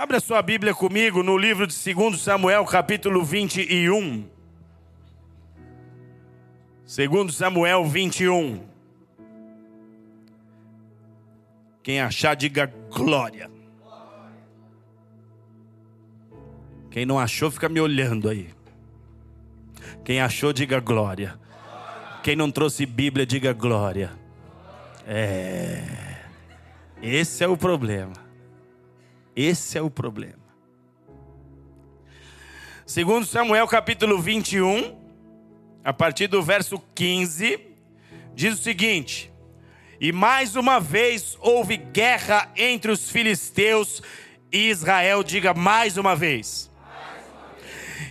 Abra sua Bíblia comigo no livro de 2 Samuel, capítulo 21. 2 Samuel 21. Quem achar, diga glória. Quem não achou, fica me olhando aí. Quem achou, diga glória. Quem não trouxe Bíblia, diga glória. É. Esse é o problema. Esse é o problema. Segundo Samuel capítulo 21, a partir do verso 15, diz o seguinte: E mais uma vez houve guerra entre os filisteus e Israel, diga mais uma vez.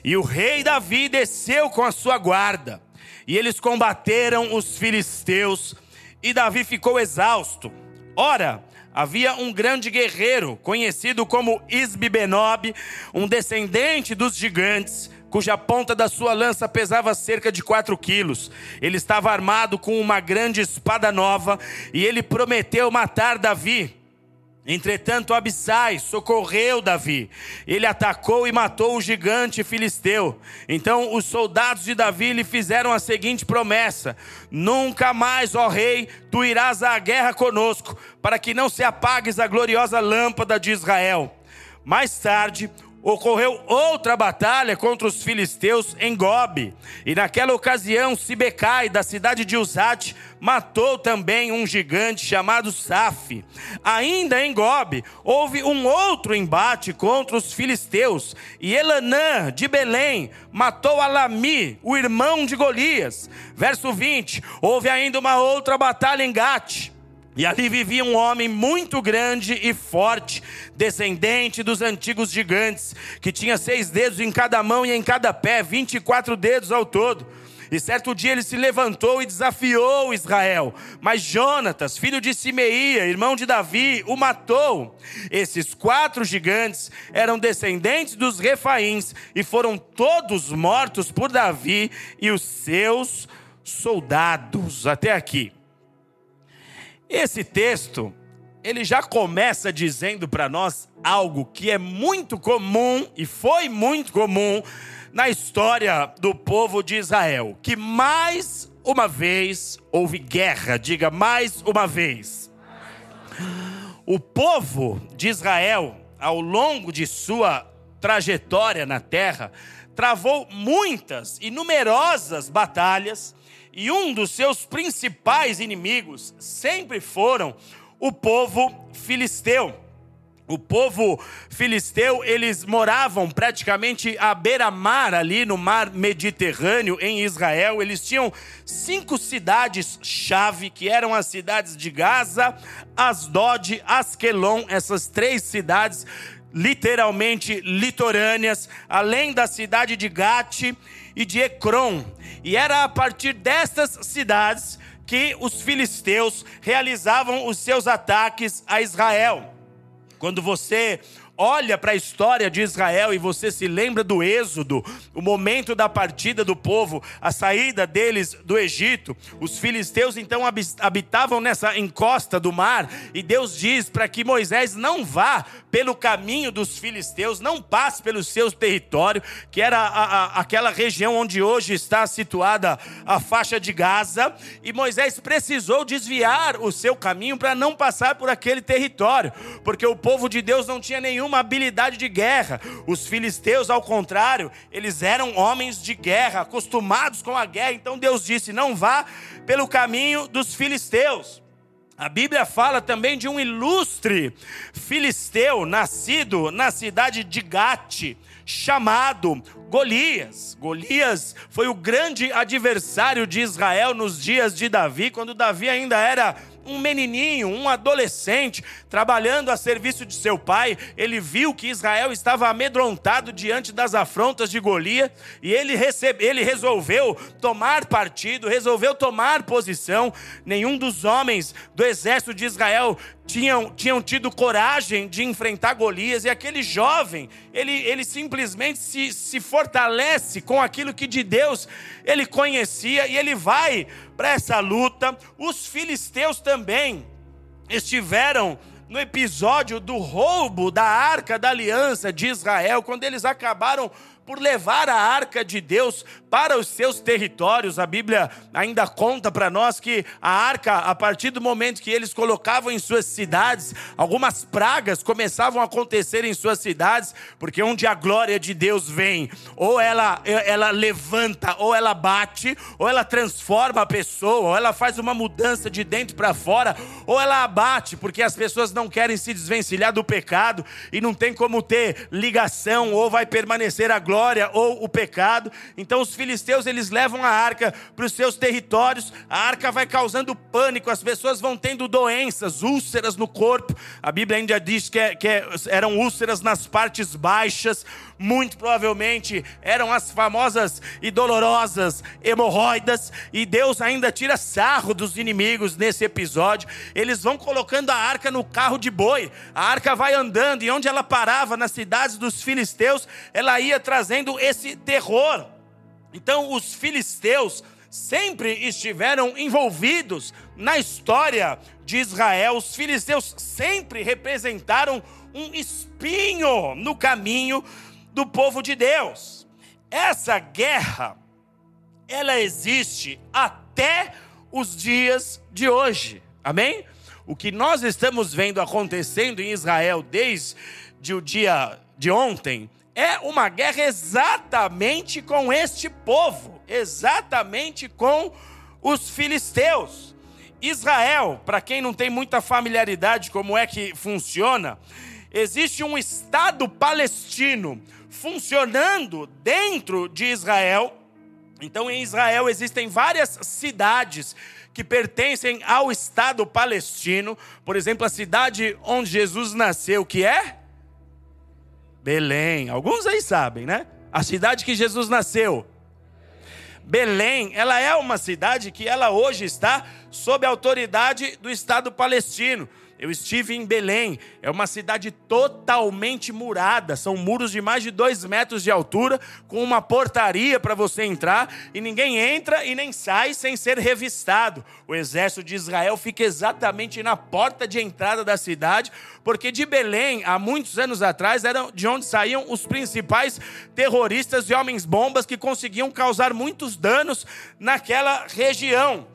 E o rei Davi desceu com a sua guarda, e eles combateram os filisteus, e Davi ficou exausto. Ora, havia um grande guerreiro, conhecido como Isbibenob, um descendente dos gigantes, cuja ponta da sua lança pesava cerca de quatro quilos. Ele estava armado com uma grande espada nova, e ele prometeu matar Davi. Entretanto, Abissai socorreu Davi. Ele atacou e matou o gigante filisteu. Então, os soldados de Davi lhe fizeram a seguinte promessa: Nunca mais, ó rei, tu irás à guerra conosco, para que não se apagues a gloriosa lâmpada de Israel. Mais tarde, ocorreu outra batalha contra os filisteus em Gobe. E naquela ocasião, Sibecai, da cidade de Uzate, matou também um gigante chamado Saf. Ainda em Gobe, houve um outro embate contra os filisteus. E Elanã, de Belém, matou Alami, o irmão de Golias. Verso 20, houve ainda uma outra batalha em Gate. E ali vivia um homem muito grande e forte, descendente dos antigos gigantes, que tinha seis dedos em cada mão e em cada pé, vinte e quatro dedos ao todo. E certo dia ele se levantou e desafiou Israel. Mas Jonatas, filho de Simeia, irmão de Davi, o matou. Esses quatro gigantes eram descendentes dos refaíns e foram todos mortos por Davi e os seus soldados. Até aqui. Esse texto, ele já começa dizendo para nós algo que é muito comum e foi muito comum na história do povo de Israel, que mais uma vez houve guerra, diga mais uma vez. O povo de Israel, ao longo de sua trajetória na terra, travou muitas e numerosas batalhas e um dos seus principais inimigos sempre foram o povo filisteu. O povo filisteu, eles moravam praticamente à beira-mar, ali no mar Mediterrâneo, em Israel. Eles tinham cinco cidades-chave, que eram as cidades de Gaza, Asdod, Askelon, essas três cidades literalmente litorâneas, além da cidade de Gate e de Ecrom. E era a partir destas cidades que os filisteus realizavam os seus ataques a Israel. Quando você olha para a história de Israel e você se lembra do êxodo, o momento da partida do povo, a saída deles do Egito, os filisteus então habitavam nessa encosta do mar e Deus diz para que Moisés não vá pelo caminho dos filisteus, não passe pelo seu território, que era a, a, aquela região onde hoje está situada a faixa de Gaza, e Moisés precisou desviar o seu caminho para não passar por aquele território, porque o povo de Deus não tinha nenhuma habilidade de guerra. Os filisteus, ao contrário, eles eram homens de guerra, acostumados com a guerra, então Deus disse: não vá pelo caminho dos filisteus. A Bíblia fala também de um ilustre filisteu nascido na cidade de Gate, chamado Golias. Golias foi o grande adversário de Israel nos dias de Davi, quando Davi ainda era um menininho, um adolescente, trabalhando a serviço de seu pai, ele viu que Israel estava amedrontado diante das afrontas de Golias e ele, recebe, ele resolveu tomar partido, resolveu tomar posição. Nenhum dos homens do exército de Israel tinham, tinham tido coragem de enfrentar Golias, e aquele jovem, ele, ele simplesmente se, se fortalece com aquilo que de Deus ele conhecia, e ele vai para essa luta. Os filisteus também estiveram no episódio do roubo da arca da aliança de Israel, quando eles acabaram por levar a arca de Deus para os seus territórios. A Bíblia ainda conta para nós que a arca, a partir do momento que eles colocavam em suas cidades, algumas pragas começavam a acontecer em suas cidades, porque onde a glória de Deus vem, ou ela, ela levanta, ou ela bate, ou ela transforma a pessoa, ou ela faz uma mudança de dentro para fora, ou ela abate, porque as pessoas não querem se desvencilhar do pecado e não tem como ter ligação, ou vai permanecer a glória ou o pecado. Então os filisteus eles levam a arca para os seus territórios. A arca vai causando pânico, as pessoas vão tendo doenças, úlceras no corpo. A Bíblia ainda diz que, é, que é, eram úlceras nas partes baixas. Muito provavelmente eram as famosas e dolorosas hemorroidas. E Deus ainda tira sarro dos inimigos nesse episódio. Eles vão colocando a arca no carro de boi. A arca vai andando e onde ela parava, nas cidades dos filisteus, ela ia trazendo esse terror. Então, os filisteus sempre estiveram envolvidos na história de Israel. Os filisteus sempre representaram um espinho no caminho do povo de Deus. Essa guerra, ela existe até os dias de hoje. Amém? O que nós estamos vendo acontecendo em Israel desde o dia de ontem é uma guerra exatamente com este povo, exatamente com os filisteus. Israel, para quem não tem muita familiaridade como é que funciona, existe um Estado palestino funcionando dentro de Israel. Então, em Israel existem várias cidades que pertencem ao Estado palestino. Por exemplo, a cidade onde Jesus nasceu, que é Belém. Alguns aí sabem, né? A cidade que Jesus nasceu. Belém, ela é uma cidade que ela hoje está sob a autoridade do Estado palestino. Eu estive em Belém, é uma cidade totalmente murada, são muros de mais de dois metros de altura, com uma portaria para você entrar, e ninguém entra e nem sai sem ser revistado. O exército de Israel fica exatamente na porta de entrada da cidade, porque de Belém, há muitos anos atrás, era de onde saíam os principais terroristas e homens-bombas que conseguiam causar muitos danos naquela região.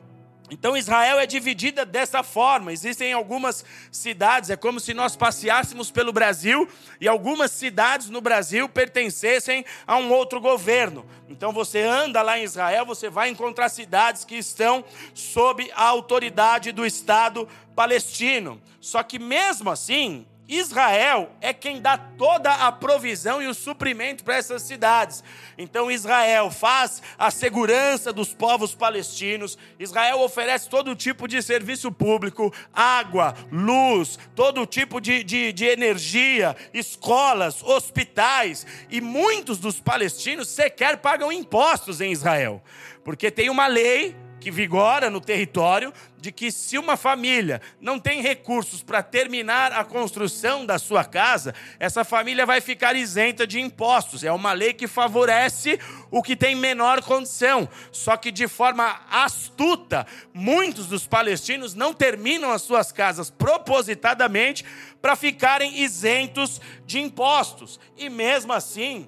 Então Israel é dividida dessa forma. Existem algumas cidades, é como se nós passeássemos pelo Brasil e algumas cidades no Brasil pertencessem a um outro governo. Então você anda lá em Israel, você vai encontrar cidades que estão sob a autoridade do Estado palestino. Só que mesmo assim, Israel é quem dá toda a provisão e o suprimento para essas cidades. Então Israel faz a segurança dos povos palestinos, Israel oferece todo tipo de serviço público, água, luz, todo tipo de, de, de energia, escolas, hospitais, e muitos dos palestinos sequer pagam impostos em Israel, porque tem uma lei que vigora no território de que se uma família não tem recursos para terminar a construção da sua casa, essa família vai ficar isenta de impostos. É uma lei que favorece o que tem menor condição. Só que de forma astuta, muitos dos palestinos não terminam as suas casas propositadamente para ficarem isentos de impostos. E mesmo assim,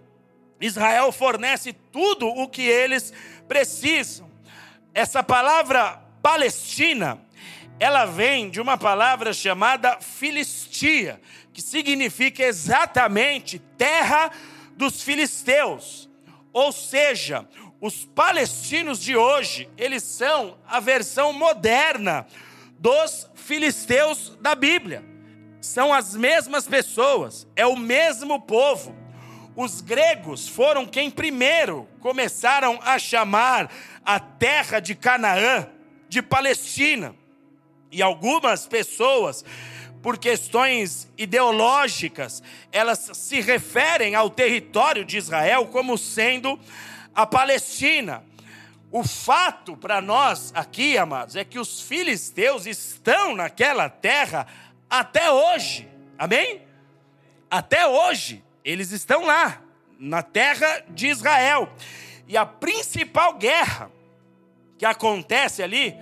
Israel fornece tudo o que eles precisam. Essa palavra Palestina, ela vem de uma palavra chamada Filistia, que significa exatamente terra dos filisteus. Ou seja, os palestinos de hoje, eles são a versão moderna dos filisteus da Bíblia. São as mesmas pessoas, é o mesmo povo. Os gregos foram quem primeiro começaram a chamar a terra de Canaã de Palestina. E algumas pessoas, por questões ideológicas, elas se referem ao território de Israel como sendo a Palestina. O fato para nós aqui, amados, é que os filisteus estão naquela terra até hoje. Amém? Até hoje, eles estão lá, na terra de Israel. E a principal guerra que acontece ali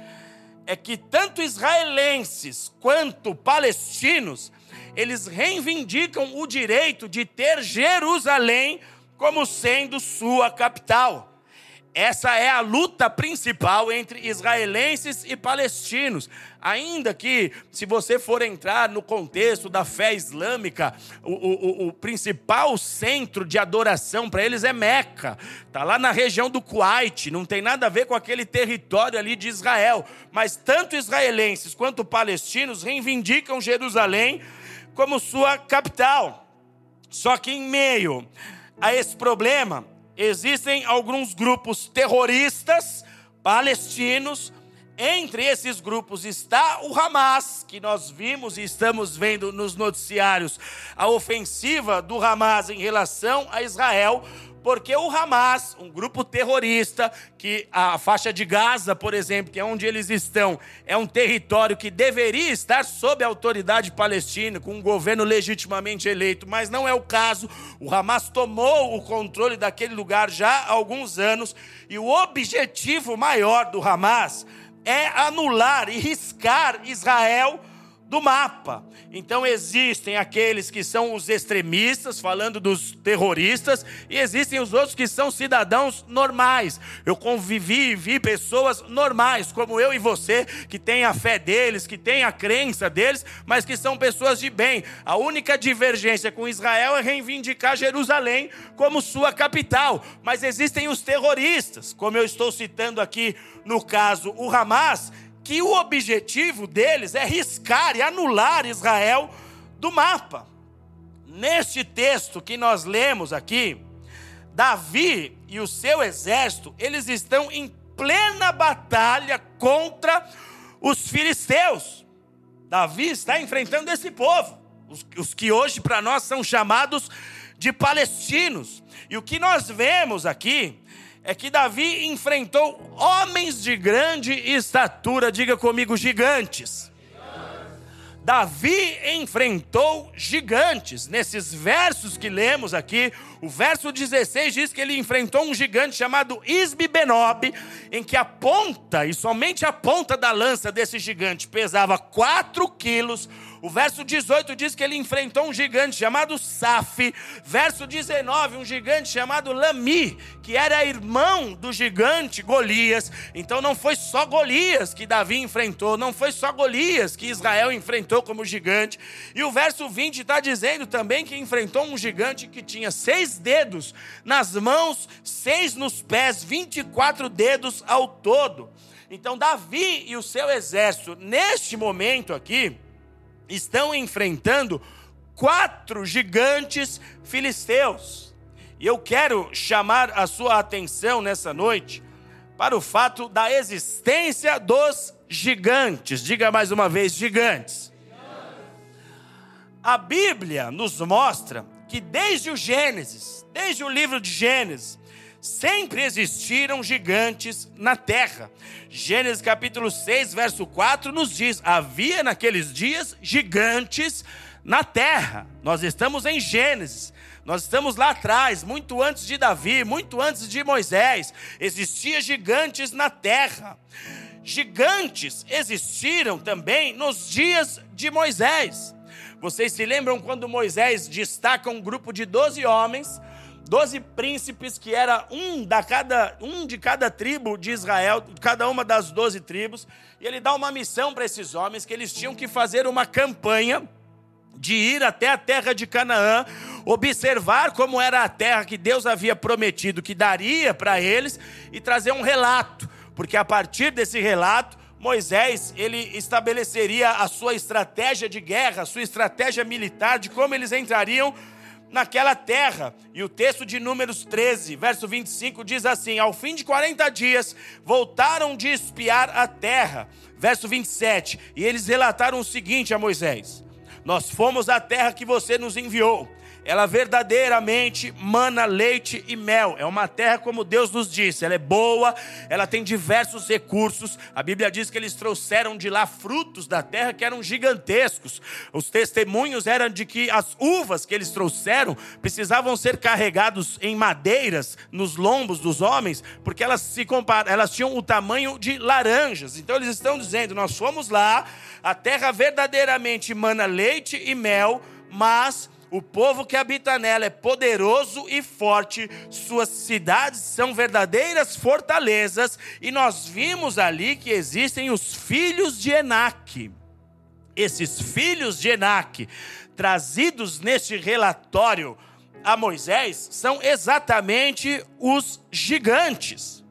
é que tanto israelenses quanto palestinos eles reivindicam o direito de ter Jerusalém como sendo sua capital. Essa é a luta principal entre israelenses e palestinos. Ainda que, se você for entrar no contexto da fé islâmica, o, o, o principal centro de adoração para eles é Meca. Está lá na região do Kuwait, não tem nada a ver com aquele território ali de Israel. Mas tanto israelenses quanto palestinos reivindicam Jerusalém como sua capital. Só que em meio a esse problema, existem alguns grupos terroristas palestinos. Entre esses grupos está o Hamas, que nós vimos e estamos vendo nos noticiários a ofensiva do Hamas em relação a Israel, porque o Hamas, um grupo terrorista, que a faixa de Gaza, por exemplo, que é onde eles estão, é um território que deveria estar sob a autoridade palestina, com um governo legitimamente eleito, mas não é o caso. O Hamas tomou o controle daquele lugar já há alguns anos, e o objetivo maior do Hamas é anular e riscar Israel do mapa. Então existem aqueles que são os extremistas, falando dos terroristas, e existem os outros que são cidadãos normais. Eu convivi e vi pessoas normais, como eu e você, que têm a fé deles, que têm a crença deles, mas que são pessoas de bem. A única divergência com Israel é reivindicar Jerusalém como sua capital. Mas existem os terroristas, como eu estou citando aqui no caso o Hamas, que o objetivo deles é riscar e anular Israel do mapa. Neste texto que nós lemos aqui, Davi e o seu exército, eles estão em plena batalha contra os filisteus. Davi está enfrentando esse povo, os, os que hoje para nós são chamados de palestinos. E o que nós vemos aqui é que Davi enfrentou homens de grande estatura, diga comigo, gigantes. Davi enfrentou gigantes. Nesses versos que lemos aqui, o verso 16 diz que ele enfrentou um gigante chamado Isbi Benob, em que a ponta, e somente a ponta da lança desse gigante, pesava 4 quilos, o verso 18 diz que ele enfrentou um gigante chamado Saf. Verso 19, um gigante chamado Lami, que era irmão do gigante Golias. Então não foi só Golias que Davi enfrentou, não foi só Golias que Israel enfrentou como gigante. E o verso 20 está dizendo também que enfrentou um gigante que tinha seis dedos nas mãos, seis nos pés, 24 dedos ao todo. Então, Davi e o seu exército, neste momento aqui, estão enfrentando quatro gigantes filisteus. E eu quero chamar a sua atenção nessa noite para o fato da existência dos gigantes. Diga mais uma vez: gigantes. A Bíblia nos mostra que desde o Gênesis, desde o livro de Gênesis, sempre existiram gigantes na terra. Gênesis capítulo 6, verso 4 nos diz: havia naqueles dias gigantes na terra. Nós estamos em Gênesis. Nós estamos lá atrás, muito antes de Davi, muito antes de Moisés, existia gigantes na terra. Gigantes existiram também nos dias de Moisés. Vocês se lembram quando Moisés destaca um grupo de 12 homens doze príncipes, que era um, da cada, um de cada tribo de Israel, cada uma das doze tribos, e ele dá uma missão para esses homens que eles tinham que fazer uma campanha de ir até a terra de Canaã, observar como era a terra que Deus havia prometido que daria para eles e trazer um relato, porque a partir desse relato Moisés, ele estabeleceria a sua estratégia de guerra, a sua estratégia militar, de como eles entrariam naquela terra. E o texto de Números 13, verso 25 diz assim: Ao fim de 40 dias voltaram de espiar a terra. Verso 27, e eles relataram o seguinte a Moisés: Nós fomos à terra que você nos enviou. Ela verdadeiramente mana leite e mel. É uma terra como Deus nos disse, ela é boa, ela tem diversos recursos. A Bíblia diz que eles trouxeram de lá frutos da terra que eram gigantescos. Os testemunhos eram de que as uvas que eles trouxeram precisavam ser carregados em madeiras nos lombos dos homens, porque elas se comparam, elas tinham o tamanho de laranjas. Então eles estão dizendo: "Nós fomos lá, a terra verdadeiramente mana leite e mel, mas o povo que habita nela é poderoso e forte, suas cidades são verdadeiras fortalezas, e nós vimos ali que existem os filhos de Enaque. Esses filhos de Enaque, trazidos neste relatório a Moisés, são exatamente os gigantes.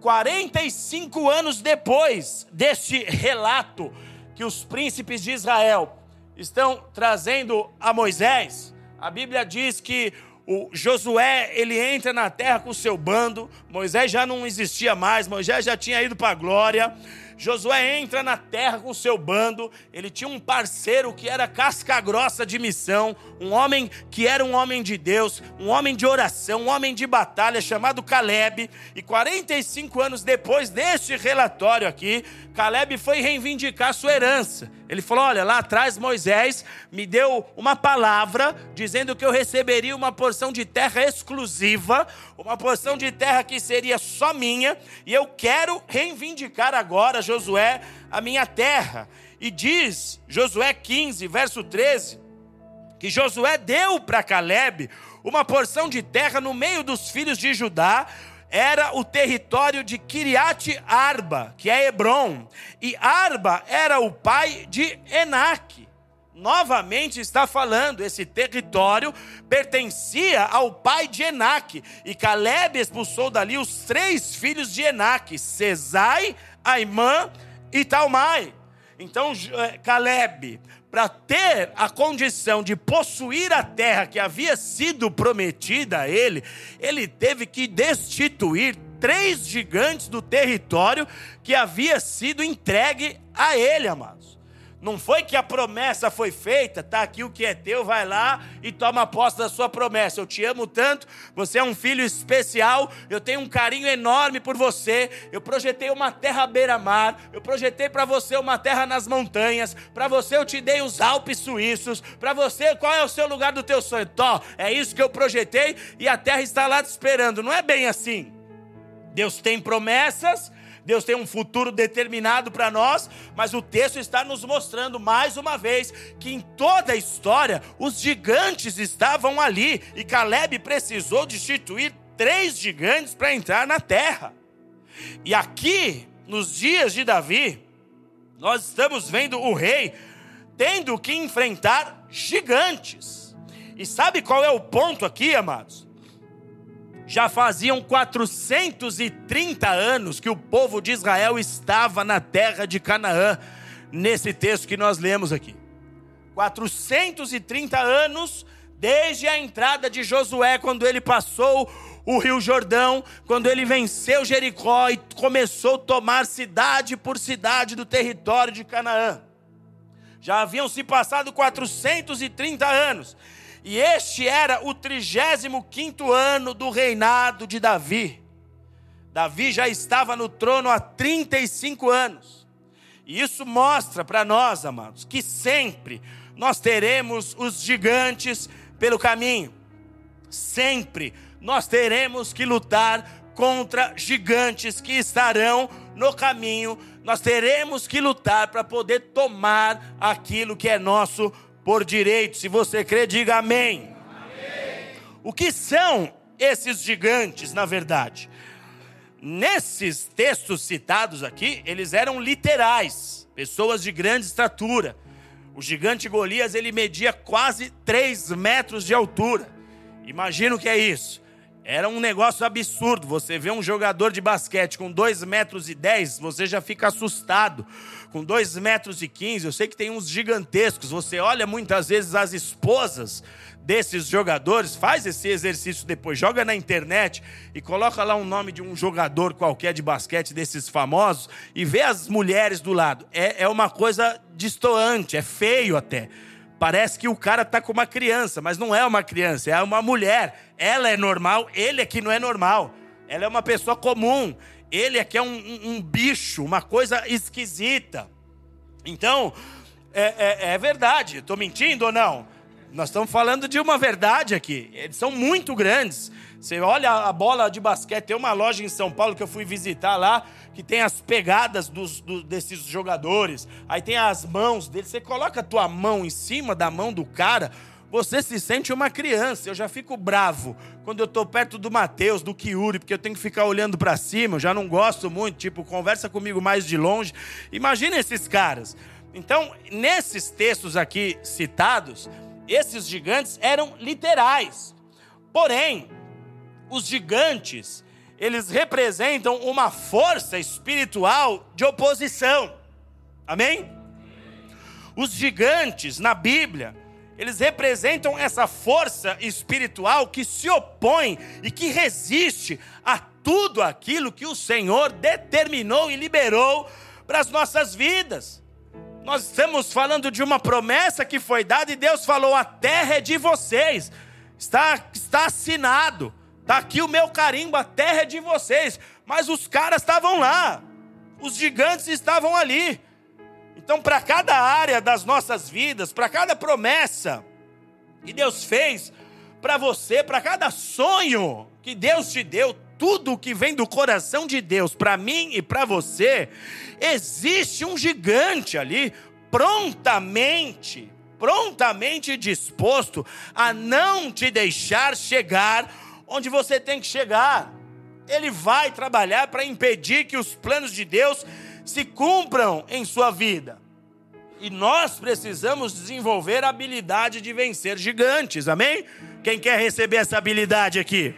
45 anos depois deste relato que os príncipes de Israel estão trazendo a Moisés, a Bíblia diz que o Josué, ele entra na terra com o seu bando, Moisés já não existia mais, Moisés já tinha ido para a glória. Josué entra na terra com o seu bando, ele tinha um parceiro que era casca grossa de missão, um homem que era um homem de Deus, um homem de oração, um homem de batalha chamado Caleb, e 45 anos depois deste relatório aqui, Caleb foi reivindicar sua herança. Ele falou: Olha, lá atrás Moisés me deu uma palavra dizendo que eu receberia uma porção de terra exclusiva, uma porção de terra que seria só minha, e eu quero reivindicar agora, Josué, a minha terra. E diz Josué 15, verso 13, que Josué deu para Caleb uma porção de terra no meio dos filhos de Judá era o território de Kiriat Arba, que é Hebron, e Arba era o pai de Enaque. Novamente está falando, esse território pertencia ao pai de Enaque, e Caleb expulsou dali os três filhos de Enaque, Cesai, Aimã e Talmai. Então eh, Caleb para ter a condição de possuir a terra que havia sido prometida a ele, ele teve que destituir três gigantes do território que havia sido entregue a ele, amados. Não foi que a promessa foi feita, tá aqui o que é teu, vai lá e toma posse da sua promessa. Eu te amo tanto, você é um filho especial, eu tenho um carinho enorme por você. Eu projetei uma terra beira-mar, eu projetei para você uma terra nas montanhas, para você eu te dei os Alpes suíços, para você qual é o seu lugar do teu sonho? Tó, é isso que eu projetei e a terra está lá te esperando. Não é bem assim. Deus tem promessas, Deus tem um futuro determinado para nós, mas o texto está nos mostrando mais uma vez que em toda a história os gigantes estavam ali e Caleb precisou destituir três gigantes para entrar na terra. E aqui, nos dias de Davi, nós estamos vendo o rei tendo que enfrentar gigantes. E sabe qual é o ponto aqui, amados? Já faziam 430 anos que o povo de Israel estava na terra de Canaã, nesse texto que nós lemos aqui. 430 anos desde a entrada de Josué, quando ele passou o Rio Jordão, quando ele venceu Jericó e começou a tomar cidade por cidade do território de Canaã. Já haviam se passado 430 anos. E este era o 35 ano do reinado de Davi. Davi já estava no trono há 35 anos. E isso mostra para nós, amados, que sempre nós teremos os gigantes pelo caminho. Sempre nós teremos que lutar contra gigantes que estarão no caminho. Nós teremos que lutar para poder tomar aquilo que é nosso por direito. Se você crê, diga amém. amém. O que são esses gigantes, na verdade? Nesses textos citados aqui, eles eram literais, pessoas de grande estatura. O gigante Golias ele media quase 3 metros de altura. Imagina o que é isso. Era um negócio absurdo. Você vê um jogador de basquete com 2 metros e 10, você já fica assustado. Com 2 metros e 15, eu sei que tem uns gigantescos. Você olha muitas vezes as esposas desses jogadores, faz esse exercício depois, joga na internet e coloca lá um nome de um jogador qualquer de basquete desses famosos e vê as mulheres do lado. É, é uma coisa distoante, é feio até Parece que o cara tá com uma criança, mas não é uma criança, é uma mulher. Ela é normal, ele é que não é normal. Ela é uma pessoa comum. Ele é que é um, um, bicho, uma coisa esquisita. Então, é, é, é verdade. Estou mentindo ou não? Nós estamos falando de uma verdade aqui. Eles são muito grandes. Você olha a bola de basquete, tem uma loja em São Paulo que eu fui visitar lá, que tem as pegadas dos, do, desses jogadores. Aí tem as mãos deles. Você coloca a tua mão em cima da mão do cara, você se sente uma criança. Eu já fico bravo quando eu estou perto do Mateus, do Kiuri, porque eu tenho que ficar olhando para cima. Eu já não gosto muito, tipo, conversa comigo mais de longe. Imagina esses caras. Então, nesses textos aqui citados, esses gigantes eram literais. Porém, os gigantes, eles representam uma força espiritual de oposição. Amém? Os gigantes na Bíblia, eles representam essa força espiritual que se opõe e que resiste a tudo aquilo que o Senhor determinou e liberou para as nossas vidas. Nós estamos falando de uma promessa que foi dada e Deus falou: a terra é de vocês, está, está assinado, está aqui o meu carimbo, a terra é de vocês. Mas os caras estavam lá, os gigantes estavam ali. Então, para cada área das nossas vidas, para cada promessa que Deus fez para você, para cada sonho que Deus te deu, tudo que vem do coração de Deus para mim e para você, existe um gigante ali, prontamente, prontamente disposto a não te deixar chegar onde você tem que chegar. Ele vai trabalhar para impedir que os planos de Deus se cumpram em sua vida. E nós precisamos desenvolver a habilidade de vencer gigantes, amém? Quem quer receber essa habilidade aqui?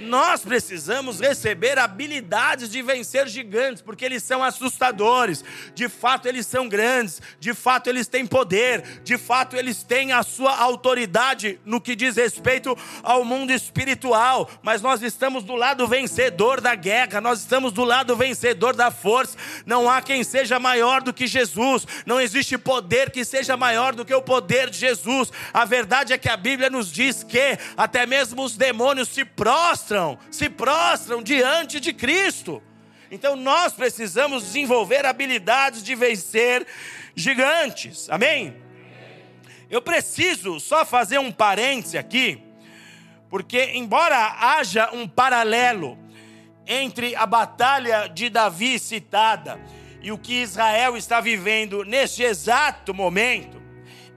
Nós precisamos receber habilidades de vencer gigantes, porque eles são assustadores. De fato, eles são grandes. De fato, eles têm poder. De fato, eles têm a sua autoridade no que diz respeito ao mundo espiritual. Mas nós estamos do lado vencedor da guerra, nós estamos do lado vencedor da força. Não há quem seja maior do que Jesus. Não existe poder que seja maior do que o poder de Jesus. A verdade é que a Bíblia nos diz que até mesmo os demônios se prostram prostram, se prostram diante de Cristo. Então nós precisamos desenvolver habilidades de vencer gigantes. Amém? Eu preciso só fazer um parêntese aqui, porque embora haja um paralelo entre a batalha de Davi citada e o que Israel está vivendo neste exato momento,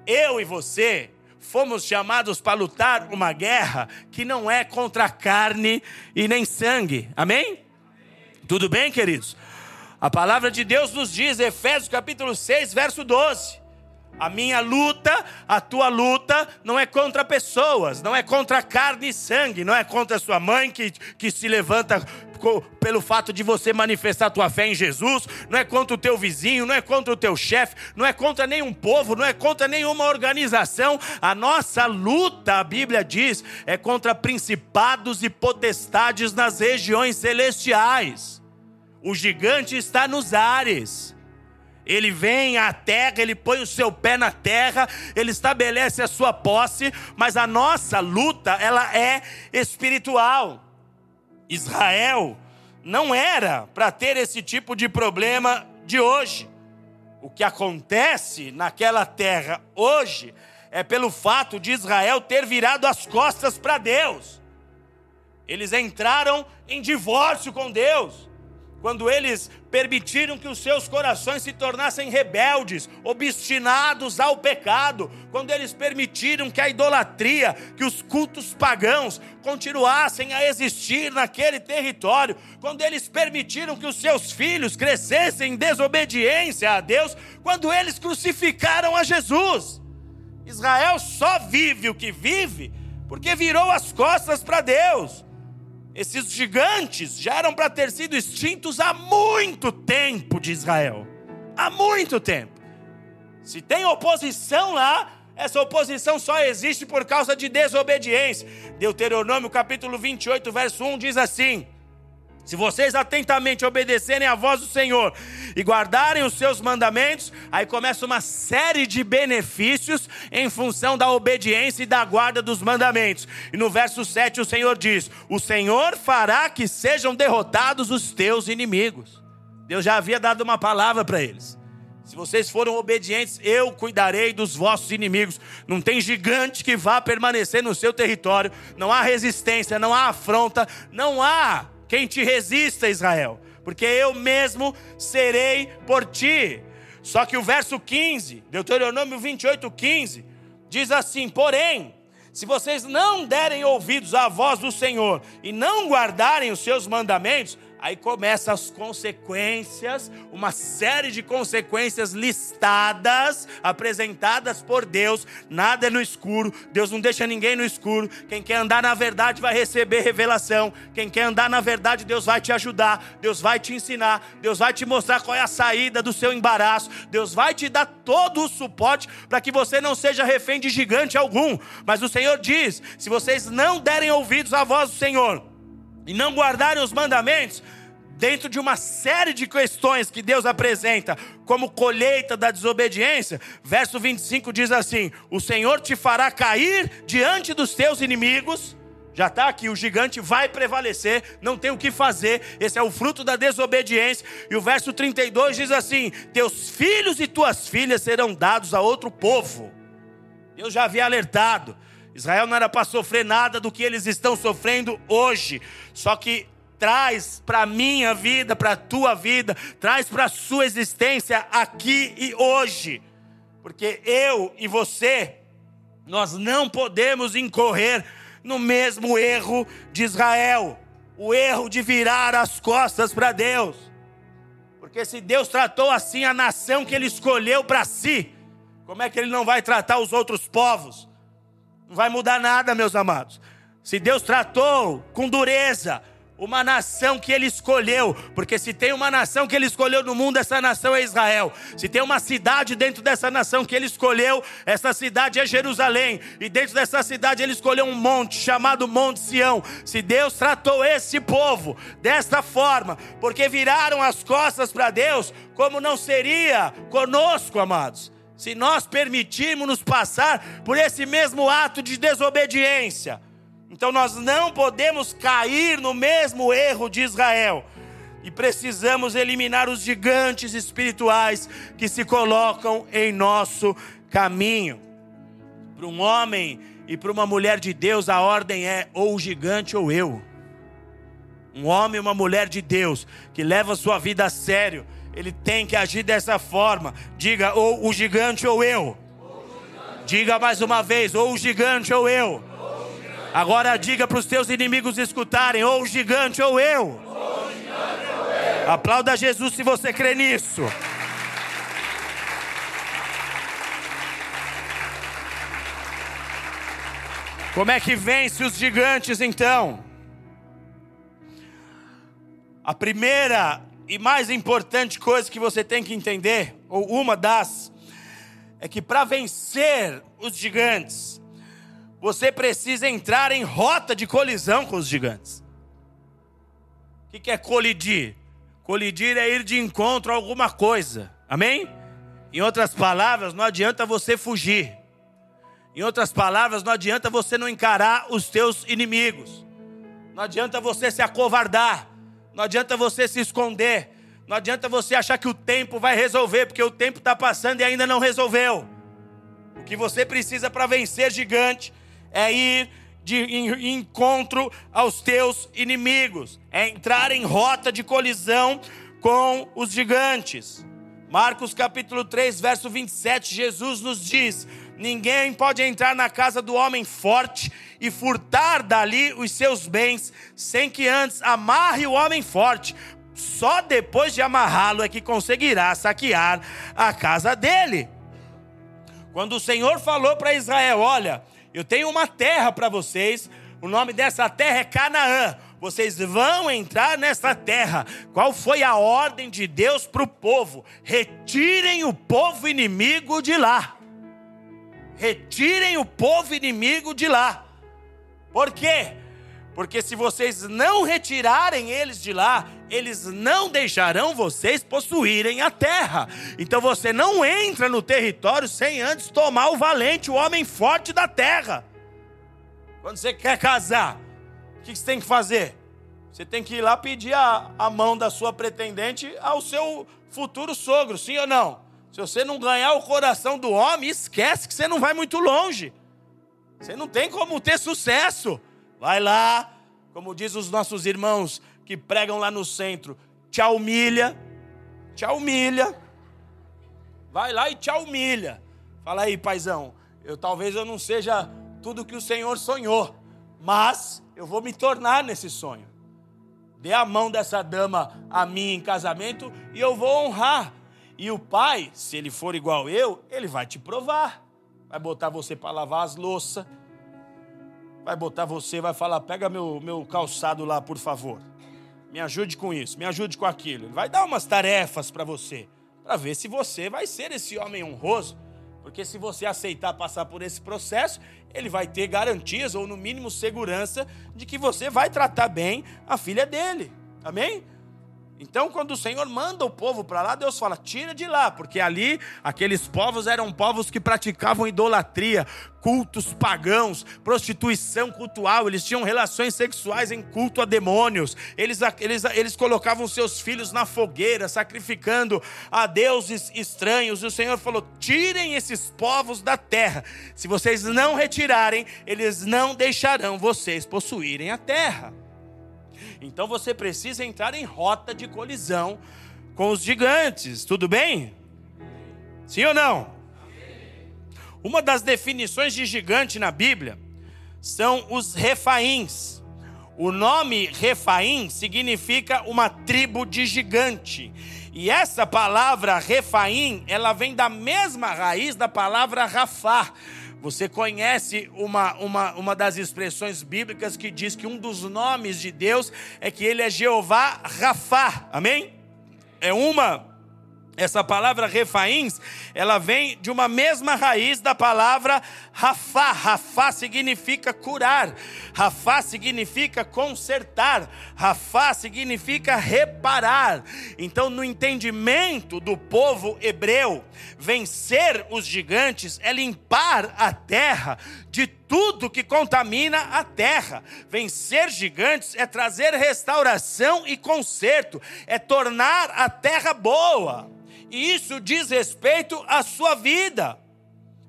eu e você fomos chamados para lutar uma guerra que não é contra carne e nem sangue. Amém? Tudo bem, queridos? A palavra de Deus nos diz, Efésios capítulo 6, verso 12. A minha luta, a tua luta, não é contra pessoas, não é contra carne e sangue, não é contra sua mãe que, que se levanta pelo fato de você manifestar tua fé em Jesus, não é contra o teu vizinho, não é contra o teu chefe, não é contra nenhum povo, não é contra nenhuma organização. A nossa luta, a Bíblia diz, é contra principados e potestades nas regiões celestiais. O gigante está nos ares. Ele vem à terra, ele põe o seu pé na terra, ele estabelece a sua posse, mas a nossa luta, ela é espiritual. Israel não era para ter esse tipo de problema de hoje. O que acontece naquela terra hoje é pelo fato de Israel ter virado as costas para Deus. Eles entraram em divórcio com Deus quando eles permitiram que os seus corações se tornassem rebeldes, obstinados ao pecado, quando eles permitiram que a idolatria, que os cultos pagãos continuassem a existir naquele território, quando eles permitiram que os seus filhos crescessem em desobediência a Deus, quando eles crucificaram a Jesus. Israel só vive o que vive porque virou as costas para Deus. Esses gigantes já eram para ter sido extintos há muito tempo de Israel. Há muito tempo. Se tem oposição lá, essa oposição só existe por causa de desobediência. Deuteronômio capítulo 28, verso 1 diz assim: Se vocês atentamente obedecerem à voz do Senhor e guardarem os seus mandamentos, aí começa uma série de benefícios em função da obediência e da guarda dos mandamentos. E no verso 7 o Senhor diz: O Senhor fará que sejam derrotados os teus inimigos. Deus já havia dado uma palavra para eles. Se vocês foram obedientes, eu cuidarei dos vossos inimigos. Não tem gigante que vá permanecer no seu território. Não há resistência, não há afronta, não há quem te resista, Israel. Porque eu mesmo serei por ti. Só que o verso 15, Deuteronômio 28, 15, diz assim: Porém, se vocês não derem ouvidos à voz do Senhor e não guardarem os seus mandamentos, Aí começa as consequências, uma série de consequências listadas, apresentadas por Deus. Nada é no escuro, Deus não deixa ninguém no escuro. Quem quer andar na verdade vai receber revelação. Quem quer andar na verdade, Deus vai te ajudar, Deus vai te ensinar, Deus vai te mostrar qual é a saída do seu embaraço. Deus vai te dar todo o suporte para que você não seja refém de gigante algum. Mas o Senhor diz: se vocês não derem ouvidos à voz do Senhor, e não guardarem os mandamentos, dentro de uma série de questões que Deus apresenta como colheita da desobediência, verso 25 diz assim: O Senhor te fará cair diante dos teus inimigos. Já está aqui, o gigante vai prevalecer, não tem o que fazer, esse é o fruto da desobediência. E o verso 32 diz assim: Teus filhos e tuas filhas serão dados a outro povo. Deus já havia alertado. Israel não era para sofrer nada do que eles estão sofrendo hoje. Só que traz para a minha vida, para a tua vida, traz para a sua existência aqui e hoje. Porque eu e você, nós não podemos incorrer no mesmo erro de Israel o erro de virar as costas para Deus. Porque se Deus tratou assim a nação que ele escolheu para si, como é que ele não vai tratar os outros povos? Não vai mudar nada, meus amados. Se Deus tratou com dureza uma nação que ele escolheu, porque se tem uma nação que ele escolheu no mundo, essa nação é Israel. Se tem uma cidade dentro dessa nação que ele escolheu, essa cidade é Jerusalém. E dentro dessa cidade ele escolheu um monte chamado Monte Sião. Se Deus tratou esse povo desta forma, porque viraram as costas para Deus, como não seria conosco, amados? Se nós permitirmos nos passar por esse mesmo ato de desobediência. Então nós não podemos cair no mesmo erro de Israel. E precisamos eliminar os gigantes espirituais que se colocam em nosso caminho. Para um homem e para uma mulher de Deus, a ordem é ou o gigante ou eu. Um homem e uma mulher de Deus que leva sua vida a sério, ele tem que agir dessa forma. Diga, ou o gigante ou eu. Diga mais uma vez, ou o gigante ou eu. Agora diga para os teus inimigos escutarem, ou o gigante ou eu. Aplauda Jesus se você crê nisso. Como é que vence os gigantes então? A primeira e mais importante coisa que você tem que entender, ou uma das, é que para vencer os gigantes, você precisa entrar em rota de colisão com os gigantes. O que é colidir? Colidir é ir de encontro a alguma coisa, amém? Em outras palavras, não adianta você fugir. Em outras palavras, não adianta você não encarar os teus inimigos. Não adianta você se acovardar. Não adianta você se esconder. Não adianta você achar que o tempo vai resolver, porque o tempo está passando e ainda não resolveu. O que você precisa para vencer gigante é ir de encontro aos teus inimigos, é entrar em rota de colisão com os gigantes. Marcos capítulo 3, verso 27, Jesus nos diz: Ninguém pode entrar na casa do homem forte e furtar dali os seus bens, sem que antes amarre o homem forte. Só depois de amarrá-lo é que conseguirá saquear a casa dele. Quando o Senhor falou para Israel: Olha, eu tenho uma terra para vocês, o nome dessa terra é Canaã. Vocês vão entrar nessa terra. Qual foi a ordem de Deus para o povo? Retirem o povo inimigo de lá. Retirem o povo inimigo de lá. Por quê? Porque se vocês não retirarem eles de lá, eles não deixarão vocês possuírem a terra. Então você não entra no território sem antes tomar o valente, o homem forte da terra. Quando você quer casar, o que você tem que fazer? Você tem que ir lá pedir a, a mão da sua pretendente ao seu futuro sogro, sim ou não? Se você não ganhar o coração do homem, esquece que você não vai muito longe. Você não tem como ter sucesso. Vai lá, como diz os nossos irmãos que pregam lá no centro, te humilha, te humilha. Vai lá e te humilha. Fala aí, paizão, eu talvez eu não seja tudo que o Senhor sonhou, mas eu vou me tornar nesse sonho. Dê a mão dessa dama a mim em casamento e eu vou honrar. E o pai, se ele for igual eu, ele vai te provar. Vai botar você para lavar as louças, vai botar você, vai falar: pega meu, meu calçado lá, por favor. Me ajude com isso, me ajude com aquilo. Ele vai dar umas tarefas para você, para ver se você vai ser esse homem honroso. Porque se você aceitar passar por esse processo, ele vai ter garantias, ou no mínimo segurança, de que você vai tratar bem a filha dele. Amém? Então, quando o Senhor manda o povo para lá, Deus fala: tira de lá, porque ali aqueles povos eram povos que praticavam idolatria, cultos pagãos, prostituição cultual, eles tinham relações sexuais em culto a demônios, eles, eles, eles colocavam seus filhos na fogueira, sacrificando a deuses estranhos. E o Senhor falou: tirem esses povos da terra, se vocês não retirarem, eles não deixarão vocês possuírem a terra. Então você precisa entrar em rota de colisão com os gigantes, tudo bem? Sim ou não? Uma das definições de gigante na Bíblia são os refaíns. O nome refaim significa uma tribo de gigante. E essa palavra refaim, ela vem da mesma raiz da palavra rafá. Você conhece uma, uma, uma das expressões bíblicas que diz que um dos nomes de Deus é que ele é Jeová Rafá. Amém? É uma essa palavra refaíns, ela vem de uma mesma raiz da palavra rafá. Rafá significa curar, rafá significa consertar, rafá significa reparar. Então, no entendimento do povo hebreu, vencer os gigantes é limpar a terra de tudo que contamina a terra. Vencer gigantes é trazer restauração e conserto, é tornar a terra boa. E isso diz respeito à sua vida.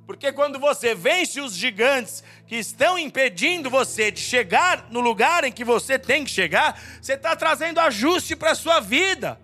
Porque quando você vence os gigantes que estão impedindo você de chegar no lugar em que você tem que chegar, você está trazendo ajuste para a sua vida.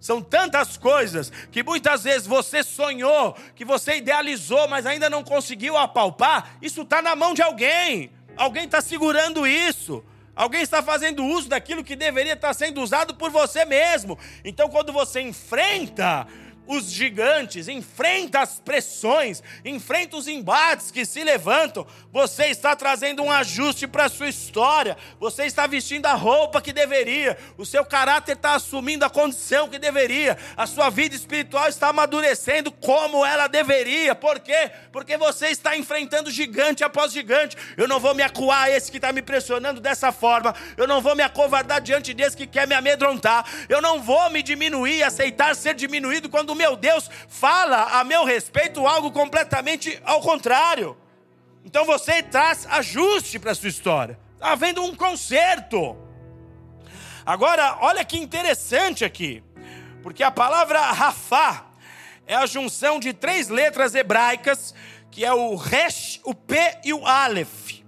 São tantas coisas que muitas vezes você sonhou, que você idealizou, mas ainda não conseguiu apalpar. Isso está na mão de alguém. Alguém está segurando isso. Alguém está fazendo uso daquilo que deveria estar sendo usado por você mesmo. Então, quando você enfrenta os gigantes, enfrenta as pressões, enfrenta os embates que se levantam. Você está trazendo um ajuste para a sua história. Você está vestindo a roupa que deveria. O seu caráter está assumindo a condição que deveria. A sua vida espiritual está amadurecendo como ela deveria. Por quê? Porque você está enfrentando gigante após gigante. Eu não vou me acuar a esse que está me pressionando dessa forma. Eu não vou me acovardar diante desse que quer me amedrontar. Eu não vou me diminuir, aceitar ser diminuído quando meu Deus fala a meu respeito algo completamente ao contrário. Então você traz ajuste para a sua história. Está havendo um conserto. Agora, olha que interessante aqui. Porque a palavra Rafá é a junção de três letras hebraicas, que é o Resh, o P e o Aleph.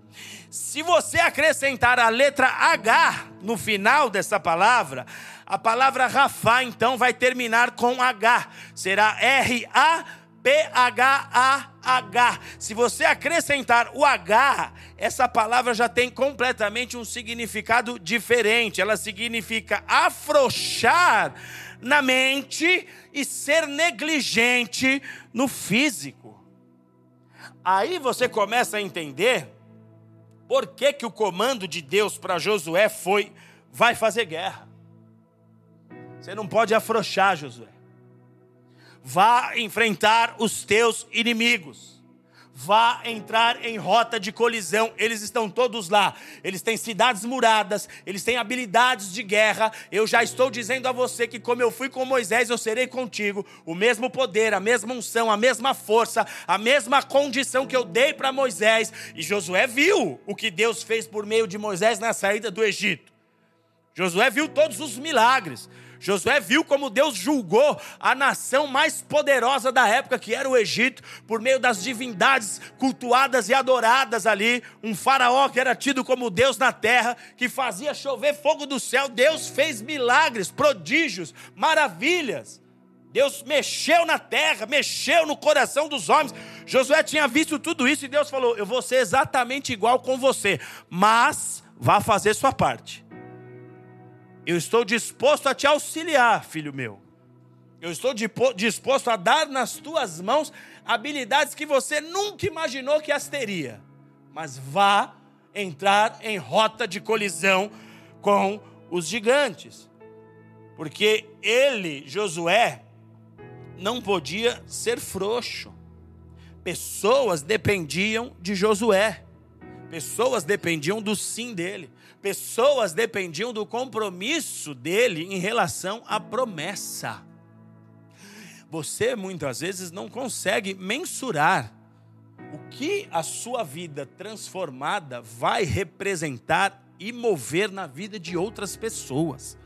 Se você acrescentar a letra H no final dessa palavra, a palavra Rafá então vai terminar com H. Será R-A P-H-A-H. Se você acrescentar o H, essa palavra já tem completamente um significado diferente. Ela significa afrouxar na mente e ser negligente no físico. Aí você começa a entender por que, que o comando de Deus para Josué foi: vai fazer guerra. Você não pode afrouxar, Josué. Vá enfrentar os teus inimigos. vá entrar em rota de colisão. Eles estão todos lá. Eles têm cidades muradas, eles têm habilidades de guerra. Eu já estou dizendo a você que, como eu fui com Moisés, eu serei contigo. O mesmo poder, a mesma unção, a mesma força, a mesma condição que eu dei para Moisés. E Josué viu o que Deus fez por meio de Moisés na saída do Egito. Josué viu todos os milagres. Josué viu como Deus julgou a nação mais poderosa da época, que era o Egito, por meio das divindades cultuadas e adoradas ali. Um faraó que era tido como Deus na terra, que fazia chover fogo do céu. Deus fez milagres, prodígios, maravilhas. Deus mexeu na terra, mexeu no coração dos homens. Josué tinha visto tudo isso e Deus falou: Eu vou ser exatamente igual com você, mas vá fazer sua parte. Eu estou disposto a te auxiliar, filho meu. Eu estou disposto a dar nas tuas mãos habilidades que você nunca imaginou que as teria. Mas vá entrar em rota de colisão com os gigantes. Porque ele, Josué, não podia ser frouxo. Pessoas dependiam de Josué. Pessoas dependiam do sim dele. Pessoas dependiam do compromisso dele em relação à promessa. Você muitas vezes não consegue mensurar o que a sua vida transformada vai representar e mover na vida de outras pessoas.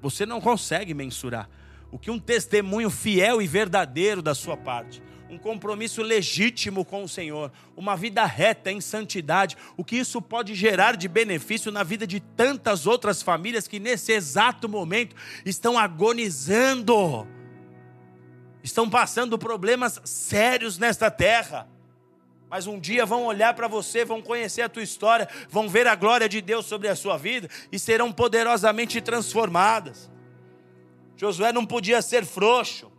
Você não consegue mensurar o que um testemunho fiel e verdadeiro da sua parte um compromisso legítimo com o Senhor, uma vida reta em santidade, o que isso pode gerar de benefício na vida de tantas outras famílias que nesse exato momento estão agonizando, estão passando problemas sérios nesta terra. Mas um dia vão olhar para você, vão conhecer a tua história, vão ver a glória de Deus sobre a sua vida e serão poderosamente transformadas. Josué não podia ser frouxo.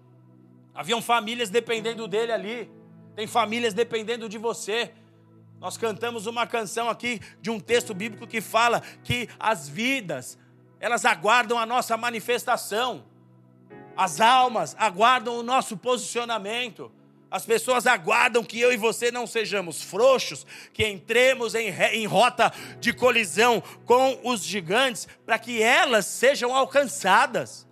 Haviam famílias dependendo dele ali. Tem famílias dependendo de você. Nós cantamos uma canção aqui de um texto bíblico que fala que as vidas, elas aguardam a nossa manifestação. As almas aguardam o nosso posicionamento. As pessoas aguardam que eu e você não sejamos frouxos, que entremos em, em rota de colisão com os gigantes, para que elas sejam alcançadas.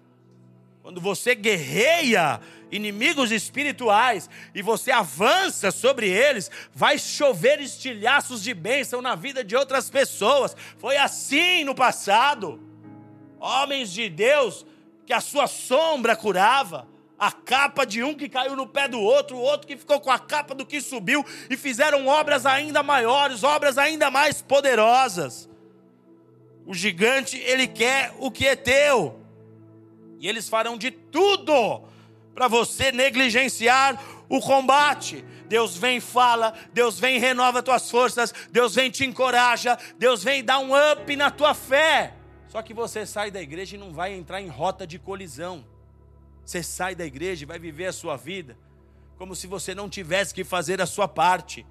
Quando você guerreia inimigos espirituais e você avança sobre eles, vai chover estilhaços de bênção na vida de outras pessoas. Foi assim no passado. Homens de Deus que a sua sombra curava, a capa de um que caiu no pé do outro, o outro que ficou com a capa do que subiu e fizeram obras ainda maiores, obras ainda mais poderosas. O gigante, ele quer o que é teu. E eles farão de tudo para você negligenciar o combate. Deus vem fala, Deus vem renova tuas forças, Deus vem te encoraja, Deus vem dá um up na tua fé. Só que você sai da igreja e não vai entrar em rota de colisão. Você sai da igreja e vai viver a sua vida como se você não tivesse que fazer a sua parte.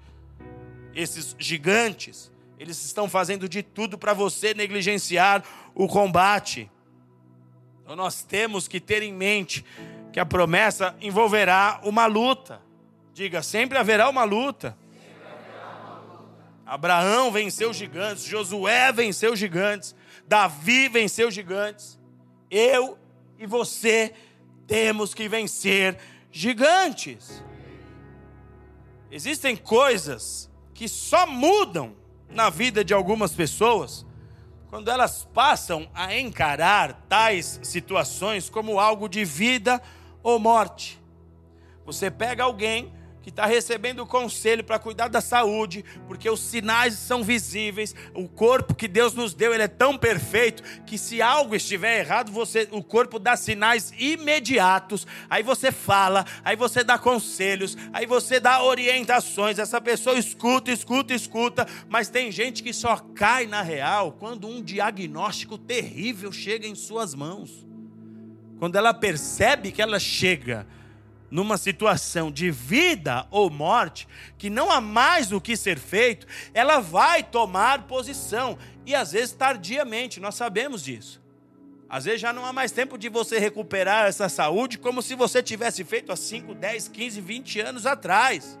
Esses gigantes, eles estão fazendo de tudo para você negligenciar o combate. Então nós temos que ter em mente que a promessa envolverá uma luta. Diga, sempre haverá uma luta. Abraão venceu gigantes, Josué venceu gigantes, Davi venceu gigantes. Eu e você temos que vencer gigantes. Existem coisas que só mudam na vida de algumas pessoas quando elas passam a encarar tais situações como algo de vida ou morte. Você pega alguém que está recebendo conselho para cuidar da saúde, porque os sinais são visíveis. O corpo que Deus nos deu, ele é tão perfeito que se algo estiver errado, você, o corpo dá sinais imediatos. Aí você fala, aí você dá conselhos, aí você dá orientações. Essa pessoa escuta, escuta, escuta, mas tem gente que só cai na real quando um diagnóstico terrível chega em suas mãos. Quando ela percebe que ela chega numa situação de vida ou morte, que não há mais o que ser feito, ela vai tomar posição. E às vezes tardiamente, nós sabemos disso. Às vezes já não há mais tempo de você recuperar essa saúde como se você tivesse feito há 5, 10, 15, 20 anos atrás.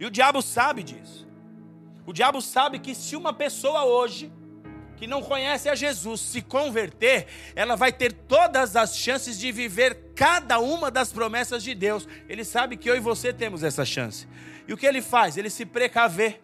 E o diabo sabe disso. O diabo sabe que se uma pessoa hoje que não conhece a Jesus se converter, ela vai ter todas as chances de viver cada uma das promessas de Deus. Ele sabe que eu e você temos essa chance. E o que ele faz? Ele se precaver.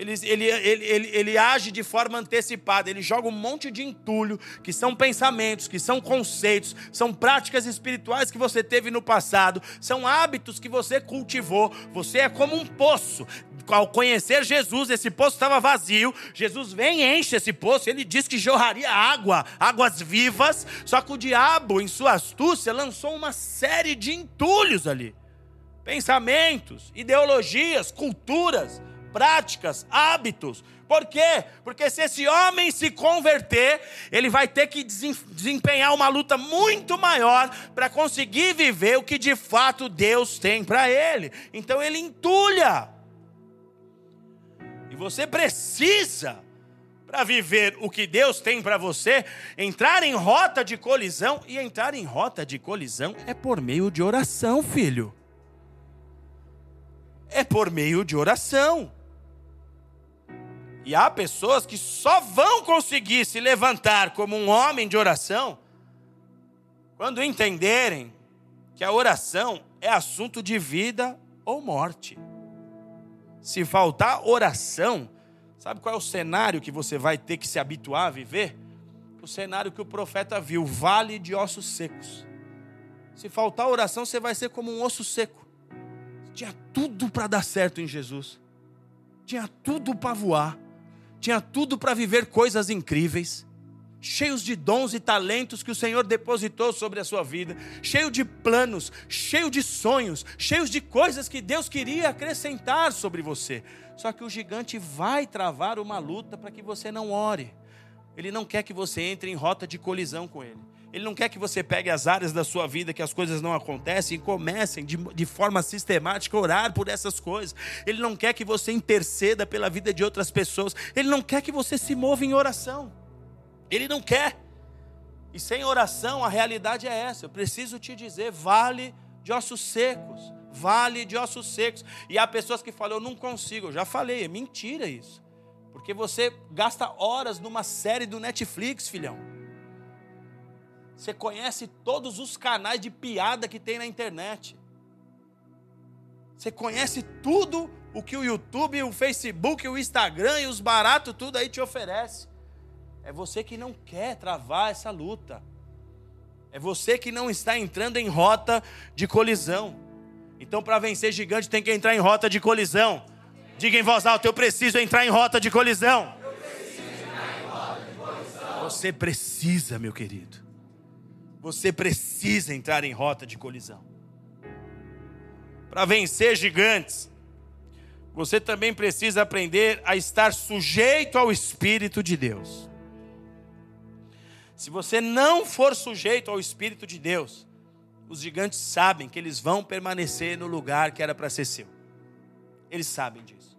Ele, ele, ele, ele, ele age de forma antecipada, ele joga um monte de entulho, que são pensamentos, que são conceitos, são práticas espirituais que você teve no passado, são hábitos que você cultivou. Você é como um poço. Ao conhecer Jesus, esse poço estava vazio. Jesus vem e enche esse poço. Ele diz que jorraria água, águas vivas. Só que o diabo, em sua astúcia, lançou uma série de entulhos ali pensamentos, ideologias, culturas práticas, hábitos. Por quê? Porque se esse homem se converter, ele vai ter que desempenhar uma luta muito maior para conseguir viver o que de fato Deus tem para ele. Então ele entulha. E você precisa, para viver o que Deus tem para você, entrar em rota de colisão. E entrar em rota de colisão é por meio de oração, filho. É por meio de oração. E há pessoas que só vão conseguir se levantar como um homem de oração quando entenderem que a oração é assunto de vida ou morte. Se faltar oração, sabe qual é o cenário que você vai ter que se habituar a viver? O cenário que o profeta viu, vale de ossos secos. Se faltar oração, você vai ser como um osso seco. Tinha tudo para dar certo em Jesus. Tinha tudo para voar tinha tudo para viver coisas incríveis, cheios de dons e talentos que o Senhor depositou sobre a sua vida, cheio de planos, cheio de sonhos, cheios de coisas que Deus queria acrescentar sobre você. Só que o gigante vai travar uma luta para que você não ore. Ele não quer que você entre em rota de colisão com ele. Ele não quer que você pegue as áreas da sua vida que as coisas não acontecem e comecem de, de forma sistemática a orar por essas coisas. Ele não quer que você interceda pela vida de outras pessoas. Ele não quer que você se mova em oração. Ele não quer. E sem oração, a realidade é essa. Eu preciso te dizer: vale de ossos secos. Vale de ossos secos. E há pessoas que falam: eu não consigo. Eu já falei, é mentira isso. Porque você gasta horas numa série do Netflix, filhão. Você conhece todos os canais de piada que tem na internet. Você conhece tudo o que o YouTube, o Facebook, o Instagram e os baratos tudo aí te oferece. É você que não quer travar essa luta. É você que não está entrando em rota de colisão. Então, para vencer gigante, tem que entrar em rota de colisão. Diga em voz alta: eu preciso entrar em rota de colisão. Você precisa, meu querido. Você precisa entrar em rota de colisão. Para vencer gigantes, você também precisa aprender a estar sujeito ao Espírito de Deus. Se você não for sujeito ao Espírito de Deus, os gigantes sabem que eles vão permanecer no lugar que era para ser seu. Eles sabem disso.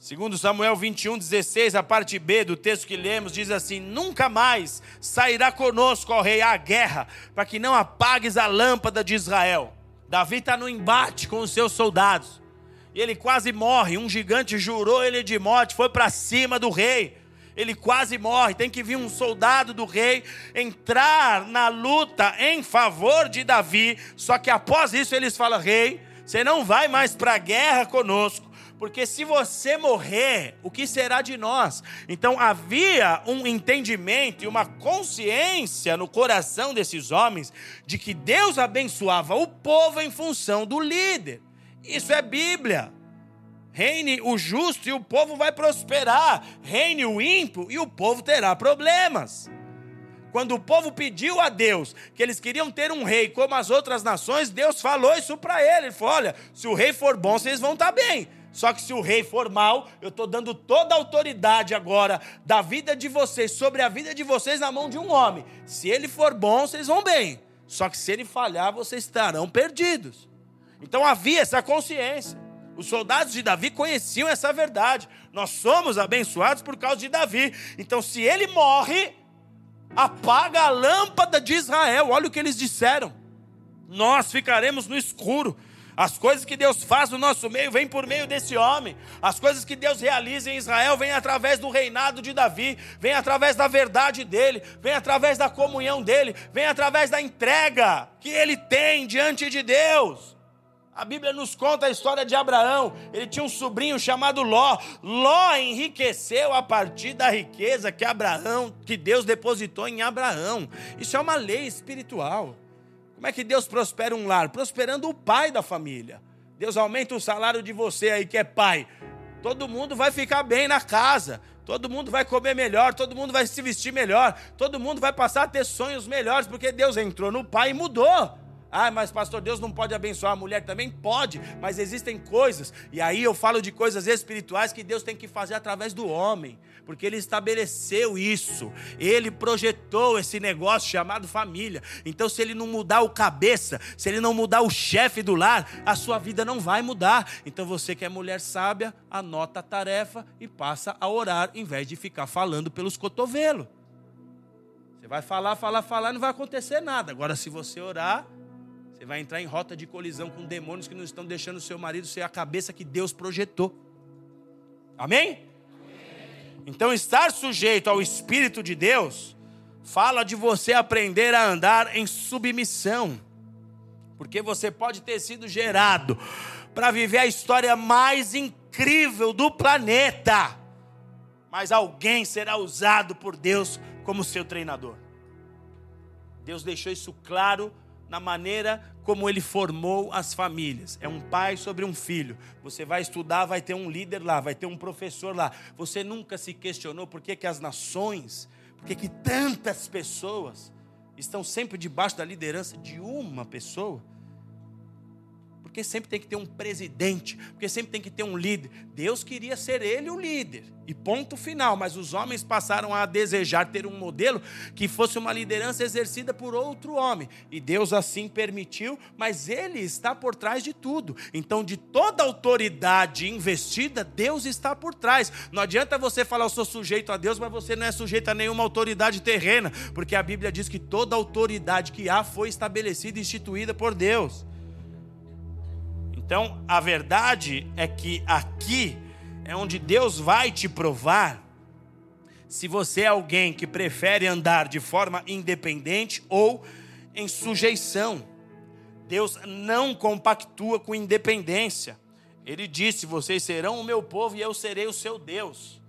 Segundo Samuel 21, 16, a parte B do texto que lemos, diz assim: Nunca mais sairá conosco, ó rei, a guerra, para que não apagues a lâmpada de Israel. Davi está no embate com os seus soldados. E ele quase morre. Um gigante jurou ele de morte, foi para cima do rei. Ele quase morre. Tem que vir um soldado do rei entrar na luta em favor de Davi. Só que após isso eles falam: Rei, você não vai mais para a guerra conosco porque se você morrer, o que será de nós? Então havia um entendimento e uma consciência no coração desses homens de que Deus abençoava o povo em função do líder. Isso é Bíblia. Reine o justo e o povo vai prosperar. Reine o ímpio e o povo terá problemas. Quando o povo pediu a Deus que eles queriam ter um rei como as outras nações, Deus falou isso para ele. Ele falou: olha, se o rei for bom, vocês vão estar tá bem. Só que se o rei for mal, eu estou dando toda a autoridade agora da vida de vocês, sobre a vida de vocês, na mão de um homem. Se ele for bom, vocês vão bem. Só que se ele falhar, vocês estarão perdidos. Então havia essa consciência. Os soldados de Davi conheciam essa verdade. Nós somos abençoados por causa de Davi. Então, se ele morre, apaga a lâmpada de Israel. Olha o que eles disseram. Nós ficaremos no escuro As coisas que Deus faz no nosso meio vêm por meio desse homem. As coisas que Deus realiza em Israel vêm através do reinado de Davi, vêm através da verdade dele, vêm através da comunhão dele, vêm através da entrega que ele tem diante de Deus. A Bíblia nos conta a história de Abraão. Ele tinha um sobrinho chamado Ló. Ló enriqueceu a partir da riqueza que Abraão, que Deus depositou em Abraão. Isso é uma lei espiritual. Como é que Deus prospera um lar? Prosperando o pai da família. Deus aumenta o salário de você aí que é pai. Todo mundo vai ficar bem na casa. Todo mundo vai comer melhor, todo mundo vai se vestir melhor, todo mundo vai passar a ter sonhos melhores, porque Deus entrou no pai e mudou. Ah, mas pastor, Deus não pode abençoar a mulher também? Pode, mas existem coisas, e aí eu falo de coisas espirituais que Deus tem que fazer através do homem, porque Ele estabeleceu isso, Ele projetou esse negócio chamado família. Então, se Ele não mudar o cabeça, se Ele não mudar o chefe do lar, a sua vida não vai mudar. Então, você que é mulher sábia, anota a tarefa e passa a orar, em vez de ficar falando pelos cotovelos. Você vai falar, falar, falar, não vai acontecer nada. Agora, se você orar, você vai entrar em rota de colisão com demônios que não estão deixando o seu marido ser a cabeça que Deus projetou. Amém? Então, estar sujeito ao Espírito de Deus fala de você aprender a andar em submissão. Porque você pode ter sido gerado para viver a história mais incrível do planeta, mas alguém será usado por Deus como seu treinador. Deus deixou isso claro na maneira como ele formou as famílias. É um pai sobre um filho. Você vai estudar, vai ter um líder lá, vai ter um professor lá. Você nunca se questionou por que, que as nações, por que, que tantas pessoas estão sempre debaixo da liderança de uma pessoa? Porque sempre tem que ter um presidente, porque sempre tem que ter um líder. Deus queria ser ele o líder, e ponto final. Mas os homens passaram a desejar ter um modelo que fosse uma liderança exercida por outro homem. E Deus assim permitiu, mas ele está por trás de tudo. Então, de toda autoridade investida, Deus está por trás. Não adianta você falar, eu sou sujeito a Deus, mas você não é sujeito a nenhuma autoridade terrena, porque a Bíblia diz que toda autoridade que há foi estabelecida e instituída por Deus. Então, a verdade é que aqui é onde Deus vai te provar se você é alguém que prefere andar de forma independente ou em sujeição. Deus não compactua com independência. Ele disse: Vocês serão o meu povo e eu serei o seu Deus.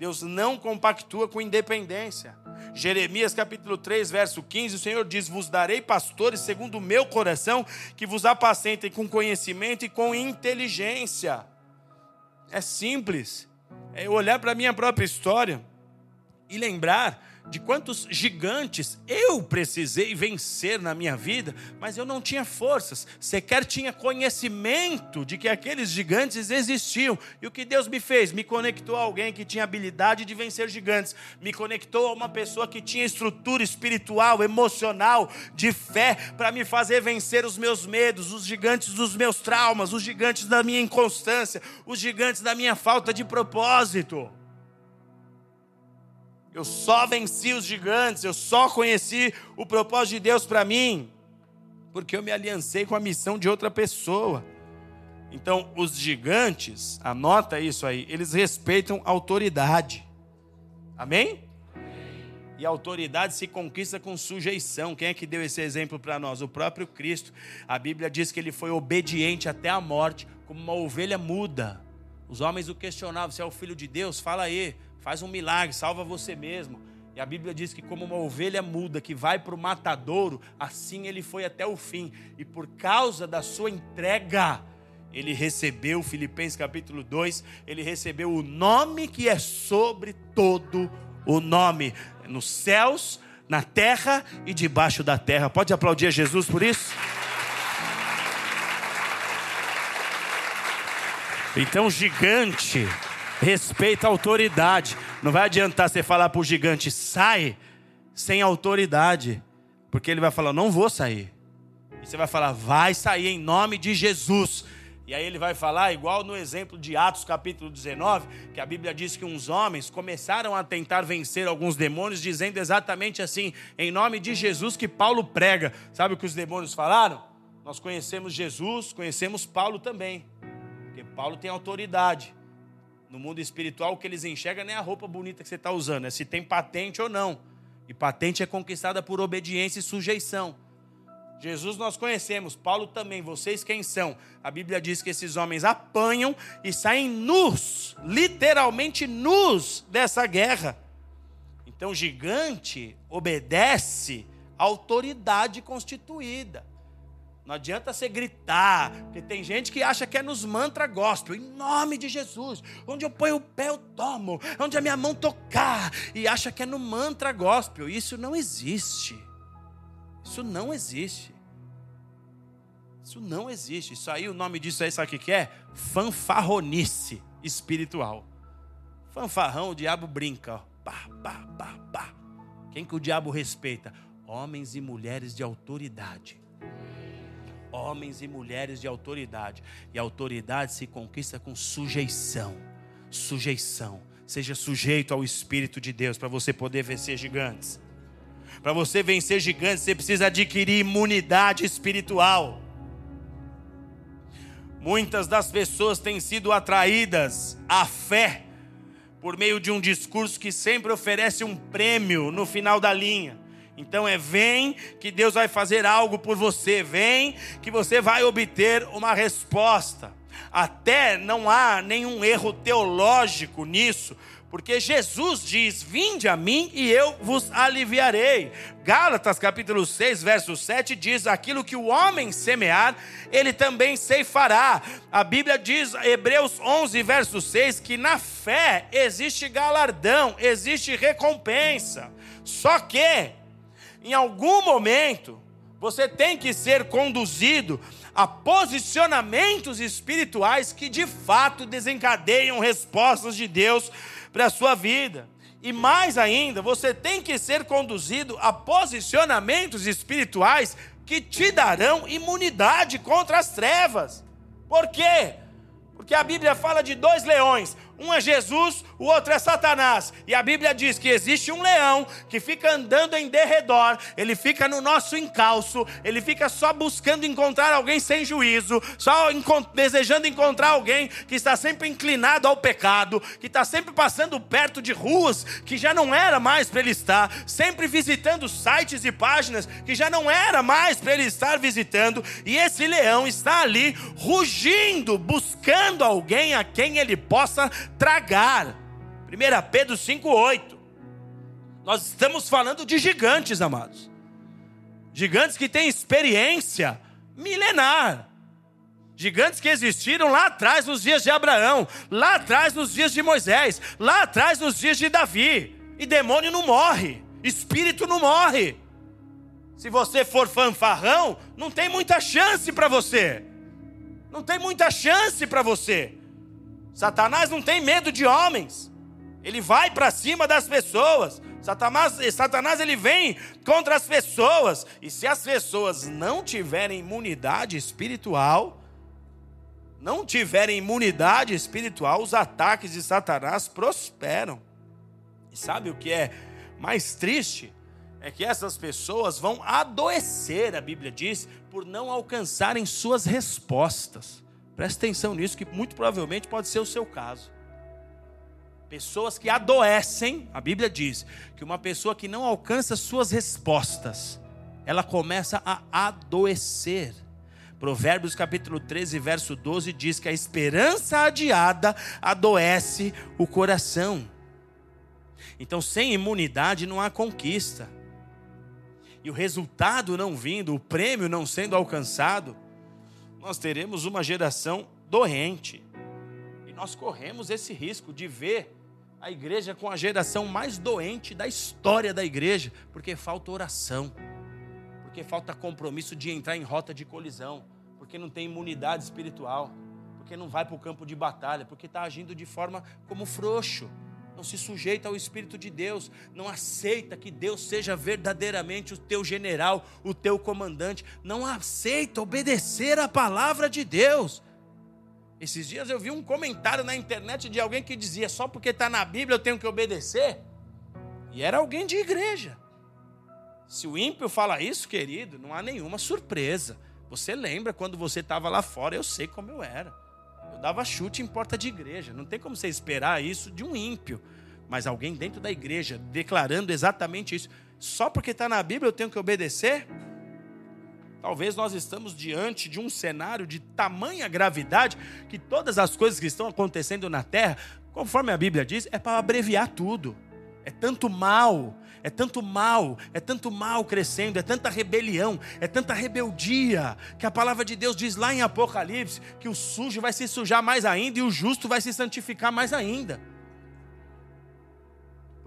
Deus não compactua com independência. Jeremias capítulo 3, verso 15, o Senhor diz: Vos darei pastores segundo o meu coração, que vos apacentem com conhecimento e com inteligência. É simples. É olhar para a minha própria história e lembrar de quantos gigantes eu precisei vencer na minha vida, mas eu não tinha forças, sequer tinha conhecimento de que aqueles gigantes existiam. E o que Deus me fez? Me conectou a alguém que tinha habilidade de vencer gigantes, me conectou a uma pessoa que tinha estrutura espiritual, emocional, de fé, para me fazer vencer os meus medos, os gigantes dos meus traumas, os gigantes da minha inconstância, os gigantes da minha falta de propósito. Eu só venci os gigantes, eu só conheci o propósito de Deus para mim, porque eu me aliancei com a missão de outra pessoa. Então, os gigantes, anota isso aí, eles respeitam autoridade. Amém? E a autoridade se conquista com sujeição. Quem é que deu esse exemplo para nós? O próprio Cristo. A Bíblia diz que ele foi obediente até a morte, como uma ovelha muda. Os homens o questionavam: se é o filho de Deus, fala aí faz um milagre, salva você mesmo. E a Bíblia diz que, como uma ovelha muda que vai para o matadouro, assim ele foi até o fim. E por causa da sua entrega, ele recebeu, Filipenses capítulo 2, ele recebeu o nome que é sobre todo o nome, nos céus, na terra e debaixo da terra. Pode aplaudir a Jesus por isso? Então, gigante Respeita a autoridade. Não vai adiantar você falar para o gigante, sai, sem autoridade. Porque ele vai falar, não vou sair. E você vai falar, vai sair em nome de Jesus. E aí ele vai falar, igual no exemplo de Atos capítulo 19, que a Bíblia diz que uns homens começaram a tentar vencer alguns demônios, dizendo exatamente assim, em nome de Jesus que Paulo prega. Sabe o que os demônios falaram? Nós conhecemos Jesus, conhecemos Paulo também. Porque Paulo tem autoridade. No mundo espiritual, o que eles enxergam nem é a roupa bonita que você está usando, é se tem patente ou não. E patente é conquistada por obediência e sujeição. Jesus nós conhecemos, Paulo também, vocês quem são? A Bíblia diz que esses homens apanham e saem nus, literalmente nus dessa guerra. Então, gigante obedece à autoridade constituída. Não adianta você gritar, porque tem gente que acha que é nos mantra gospel, em nome de Jesus. Onde eu ponho o pé, eu tomo. Onde a minha mão tocar, e acha que é no mantra gospel. Isso não existe. Isso não existe. Isso não existe. Isso aí, o nome disso aí, sabe o que é? Fanfarronice espiritual. Fanfarrão, o diabo brinca. Ó. Pá, pá, pá, pá. Quem que o diabo respeita? Homens e mulheres de autoridade homens e mulheres de autoridade. E autoridade se conquista com sujeição. Sujeição. Seja sujeito ao Espírito de Deus para você poder vencer gigantes. Para você vencer gigantes, você precisa adquirir imunidade espiritual. Muitas das pessoas têm sido atraídas à fé por meio de um discurso que sempre oferece um prêmio no final da linha. Então é vem que Deus vai fazer algo por você, vem que você vai obter uma resposta. Até não há nenhum erro teológico nisso, porque Jesus diz: Vinde a mim e eu vos aliviarei. Gálatas capítulo 6, verso 7 diz: Aquilo que o homem semear, ele também ceifará. A Bíblia diz, Hebreus 11, verso 6, que na fé existe galardão, existe recompensa. Só que em algum momento, você tem que ser conduzido a posicionamentos espirituais que de fato desencadeiam respostas de Deus para a sua vida. E mais ainda, você tem que ser conduzido a posicionamentos espirituais que te darão imunidade contra as trevas. Por quê? Porque a Bíblia fala de dois leões, um é Jesus, o outro é Satanás. E a Bíblia diz que existe um leão que fica andando em derredor, ele fica no nosso encalço, ele fica só buscando encontrar alguém sem juízo, só desejando encontrar alguém que está sempre inclinado ao pecado, que está sempre passando perto de ruas que já não era mais para ele estar, sempre visitando sites e páginas que já não era mais para ele estar visitando. E esse leão está ali rugindo, buscando alguém a quem ele possa tragar. 1 Pedro 5,8. Nós estamos falando de gigantes, amados. Gigantes que têm experiência milenar. Gigantes que existiram lá atrás, nos dias de Abraão, lá atrás, nos dias de Moisés, lá atrás, nos dias de Davi. E demônio não morre, espírito não morre. Se você for fanfarrão, não tem muita chance para você. Não tem muita chance para você. Satanás não tem medo de homens. Ele vai para cima das pessoas. Satanás, Satanás ele vem contra as pessoas. E se as pessoas não tiverem imunidade espiritual, não tiverem imunidade espiritual, os ataques de Satanás prosperam. E sabe o que é mais triste? É que essas pessoas vão adoecer, a Bíblia diz, por não alcançarem suas respostas. Presta atenção nisso, que muito provavelmente pode ser o seu caso. Pessoas que adoecem, a Bíblia diz que uma pessoa que não alcança suas respostas, ela começa a adoecer. Provérbios capítulo 13, verso 12 diz que a esperança adiada adoece o coração. Então, sem imunidade não há conquista. E o resultado não vindo, o prêmio não sendo alcançado, nós teremos uma geração doente. E nós corremos esse risco de ver a igreja com a geração mais doente da história da igreja, porque falta oração, porque falta compromisso de entrar em rota de colisão, porque não tem imunidade espiritual, porque não vai para o campo de batalha, porque está agindo de forma como frouxo não se sujeita ao Espírito de Deus, não aceita que Deus seja verdadeiramente o teu general, o teu comandante, não aceita obedecer a palavra de Deus. Esses dias eu vi um comentário na internet de alguém que dizia: só porque está na Bíblia eu tenho que obedecer. E era alguém de igreja. Se o ímpio fala isso, querido, não há nenhuma surpresa. Você lembra quando você estava lá fora? Eu sei como eu era. Dava chute em porta de igreja. Não tem como você esperar isso de um ímpio. Mas alguém dentro da igreja declarando exatamente isso. Só porque está na Bíblia eu tenho que obedecer? Talvez nós estamos diante de um cenário de tamanha gravidade que todas as coisas que estão acontecendo na terra, conforme a Bíblia diz, é para abreviar tudo. É tanto mal, é tanto mal, é tanto mal crescendo, é tanta rebelião, é tanta rebeldia, que a palavra de Deus diz lá em Apocalipse que o sujo vai se sujar mais ainda e o justo vai se santificar mais ainda.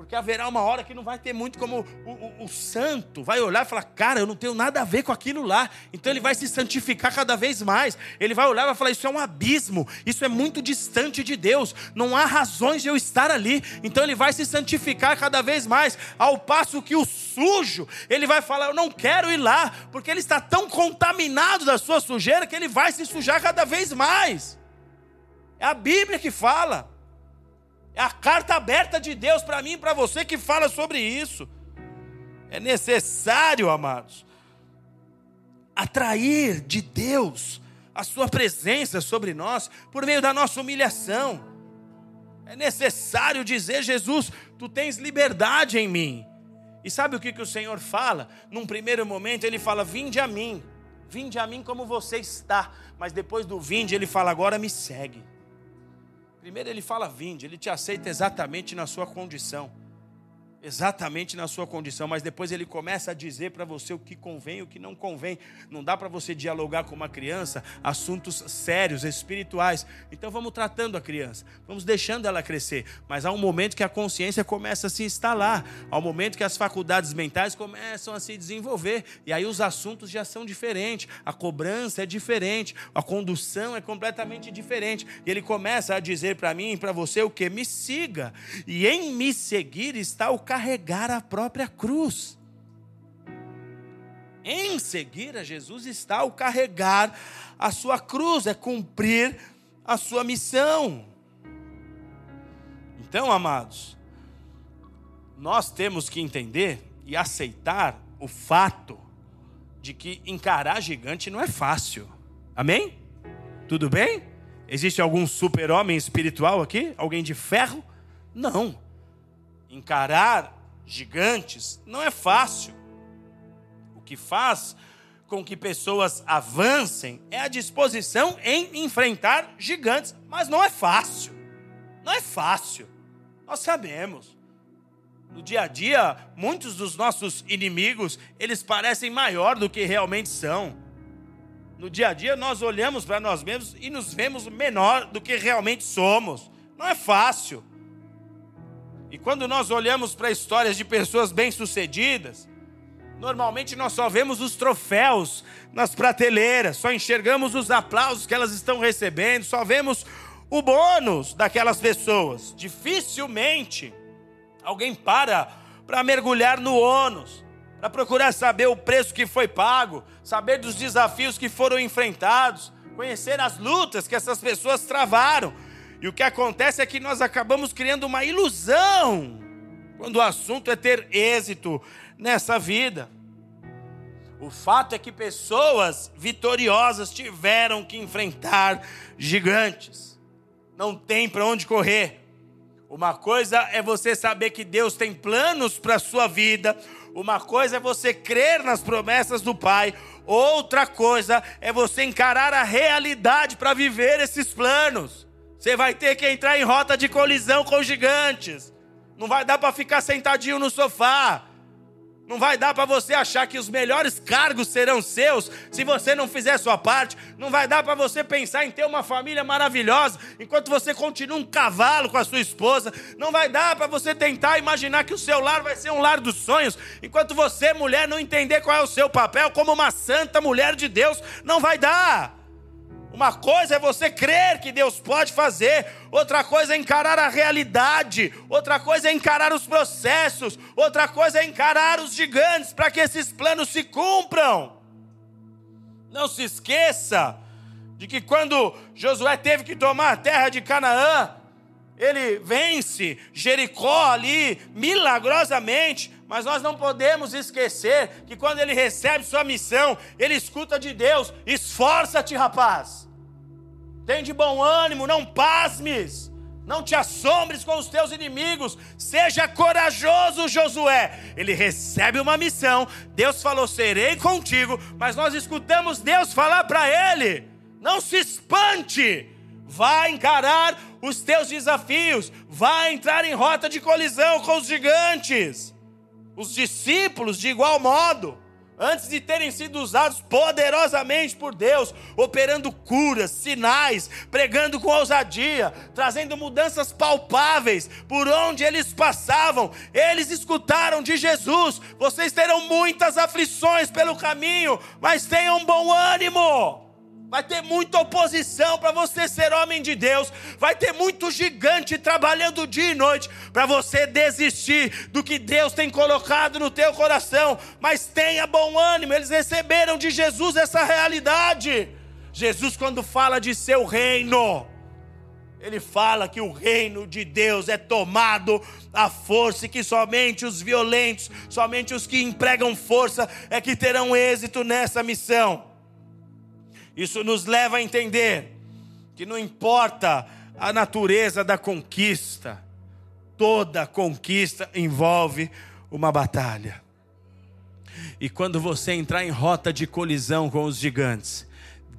Porque haverá uma hora que não vai ter muito como o, o, o, santo vai olhar e falar: Cara, eu não tenho nada a ver com aquilo lá. Então ele vai se santificar cada vez mais. Ele vai olhar e vai falar: Isso é um abismo. Isso é muito distante de Deus. Não há razões de eu estar ali. Então ele vai se santificar cada vez mais. Ao passo que o sujo, ele vai falar: Eu não quero ir lá. Porque ele está tão contaminado da sua sujeira que ele vai se sujar cada vez mais. É a Bíblia que fala. É a carta aberta de Deus para mim e para você que fala sobre isso. É necessário, amados, atrair de Deus a Sua presença sobre nós por meio da nossa humilhação. É necessário dizer, Jesus, tu tens liberdade em mim. E sabe o que, que o Senhor fala? Num primeiro momento, ele fala: Vinde a mim, vinde a mim como você está. Mas depois do vinde, ele fala: Agora me segue. Primeiro ele fala vinde, ele te aceita exatamente na sua condição exatamente na sua condição, mas depois ele começa a dizer para você o que convém e o que não convém. Não dá para você dialogar com uma criança assuntos sérios, espirituais. Então vamos tratando a criança, vamos deixando ela crescer, mas há um momento que a consciência começa a se instalar, há um momento que as faculdades mentais começam a se desenvolver, e aí os assuntos já são diferentes, a cobrança é diferente, a condução é completamente diferente. E ele começa a dizer para mim e para você o que? Me siga, e em me seguir está o carregar a própria cruz. Em seguir a Jesus está o carregar a sua cruz, é cumprir a sua missão. Então, amados, nós temos que entender e aceitar o fato de que encarar gigante não é fácil. Amém? Tudo bem? Existe algum super-homem espiritual aqui? Alguém de ferro? Não. Encarar gigantes não é fácil. O que faz com que pessoas avancem é a disposição em enfrentar gigantes, mas não é fácil. Não é fácil. Nós sabemos. No dia a dia, muitos dos nossos inimigos, eles parecem maior do que realmente são. No dia a dia, nós olhamos para nós mesmos e nos vemos menor do que realmente somos. Não é fácil. E quando nós olhamos para histórias de pessoas bem-sucedidas, normalmente nós só vemos os troféus nas prateleiras, só enxergamos os aplausos que elas estão recebendo, só vemos o bônus daquelas pessoas. Dificilmente alguém para para mergulhar no ônus, para procurar saber o preço que foi pago, saber dos desafios que foram enfrentados, conhecer as lutas que essas pessoas travaram e o que acontece é que nós acabamos criando uma ilusão quando o assunto é ter êxito nessa vida. O fato é que pessoas vitoriosas tiveram que enfrentar gigantes. Não tem para onde correr. Uma coisa é você saber que Deus tem planos para a sua vida, uma coisa é você crer nas promessas do Pai, outra coisa é você encarar a realidade para viver esses planos. Você vai ter que entrar em rota de colisão com gigantes. Não vai dar para ficar sentadinho no sofá. Não vai dar para você achar que os melhores cargos serão seus se você não fizer sua parte. Não vai dar para você pensar em ter uma família maravilhosa enquanto você continua um cavalo com a sua esposa. Não vai dar para você tentar imaginar que o seu lar vai ser um lar dos sonhos enquanto você, mulher, não entender qual é o seu papel como uma santa mulher de Deus. Não vai dar. Uma coisa é você crer que Deus pode fazer, outra coisa é encarar a realidade, outra coisa é encarar os processos, outra coisa é encarar os gigantes para que esses planos se cumpram. Não se esqueça de que quando Josué teve que tomar a terra de Canaã, ele vence Jericó ali milagrosamente, Mas nós não podemos esquecer que quando ele recebe sua missão, ele escuta de Deus: esforça-te, rapaz. Tem de bom ânimo, não pasmes. Não te assombres com os teus inimigos. Seja corajoso, Josué. Ele recebe uma missão. Deus falou: serei contigo. Mas nós escutamos Deus falar para ele: não se espante. Vai encarar os teus desafios. Vai entrar em rota de colisão com os gigantes. Os discípulos, de igual modo antes de terem sido usados poderosamente por Deus, operando curas, sinais, pregando com ousadia, trazendo mudanças palpáveis por onde eles passavam, eles escutaram de Jesus: vocês terão muitas aflições pelo caminho, mas tenham bom ânimo vai ter muita oposição para você ser homem de Deus, vai ter muito gigante trabalhando dia e noite para você desistir do que Deus tem colocado no teu coração, mas tenha bom ânimo, eles receberam de Jesus essa realidade. Jesus, quando fala de seu reino, ele fala que o reino de Deus é tomado à força e que somente os violentos, somente os que empregam força é que terão êxito nessa missão. Isso nos leva a entender que não importa a natureza da conquista, toda conquista envolve uma batalha. E quando você entrar em rota de colisão com os gigantes,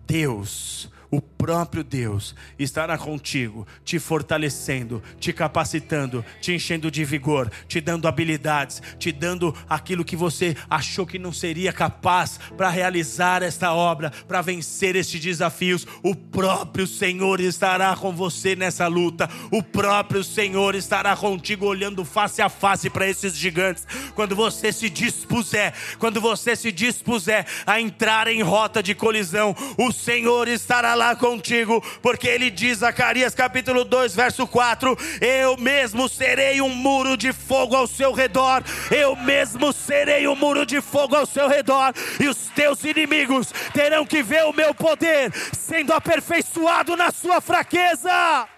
Deus o próprio Deus estará contigo, te fortalecendo, te capacitando, te enchendo de vigor, te dando habilidades, te dando aquilo que você achou que não seria capaz para realizar esta obra, para vencer estes desafios. O próprio Senhor estará com você nessa luta, o próprio Senhor estará contigo, olhando face a face para esses gigantes. Quando você se dispuser, quando você se dispuser a entrar em rota de colisão, o Senhor estará lá falar contigo, porque ele diz, Zacarias capítulo 2, verso 4: Eu mesmo serei um muro de fogo ao seu redor, eu mesmo serei um muro de fogo ao seu redor, e os teus inimigos terão que ver o meu poder sendo aperfeiçoado na sua fraqueza.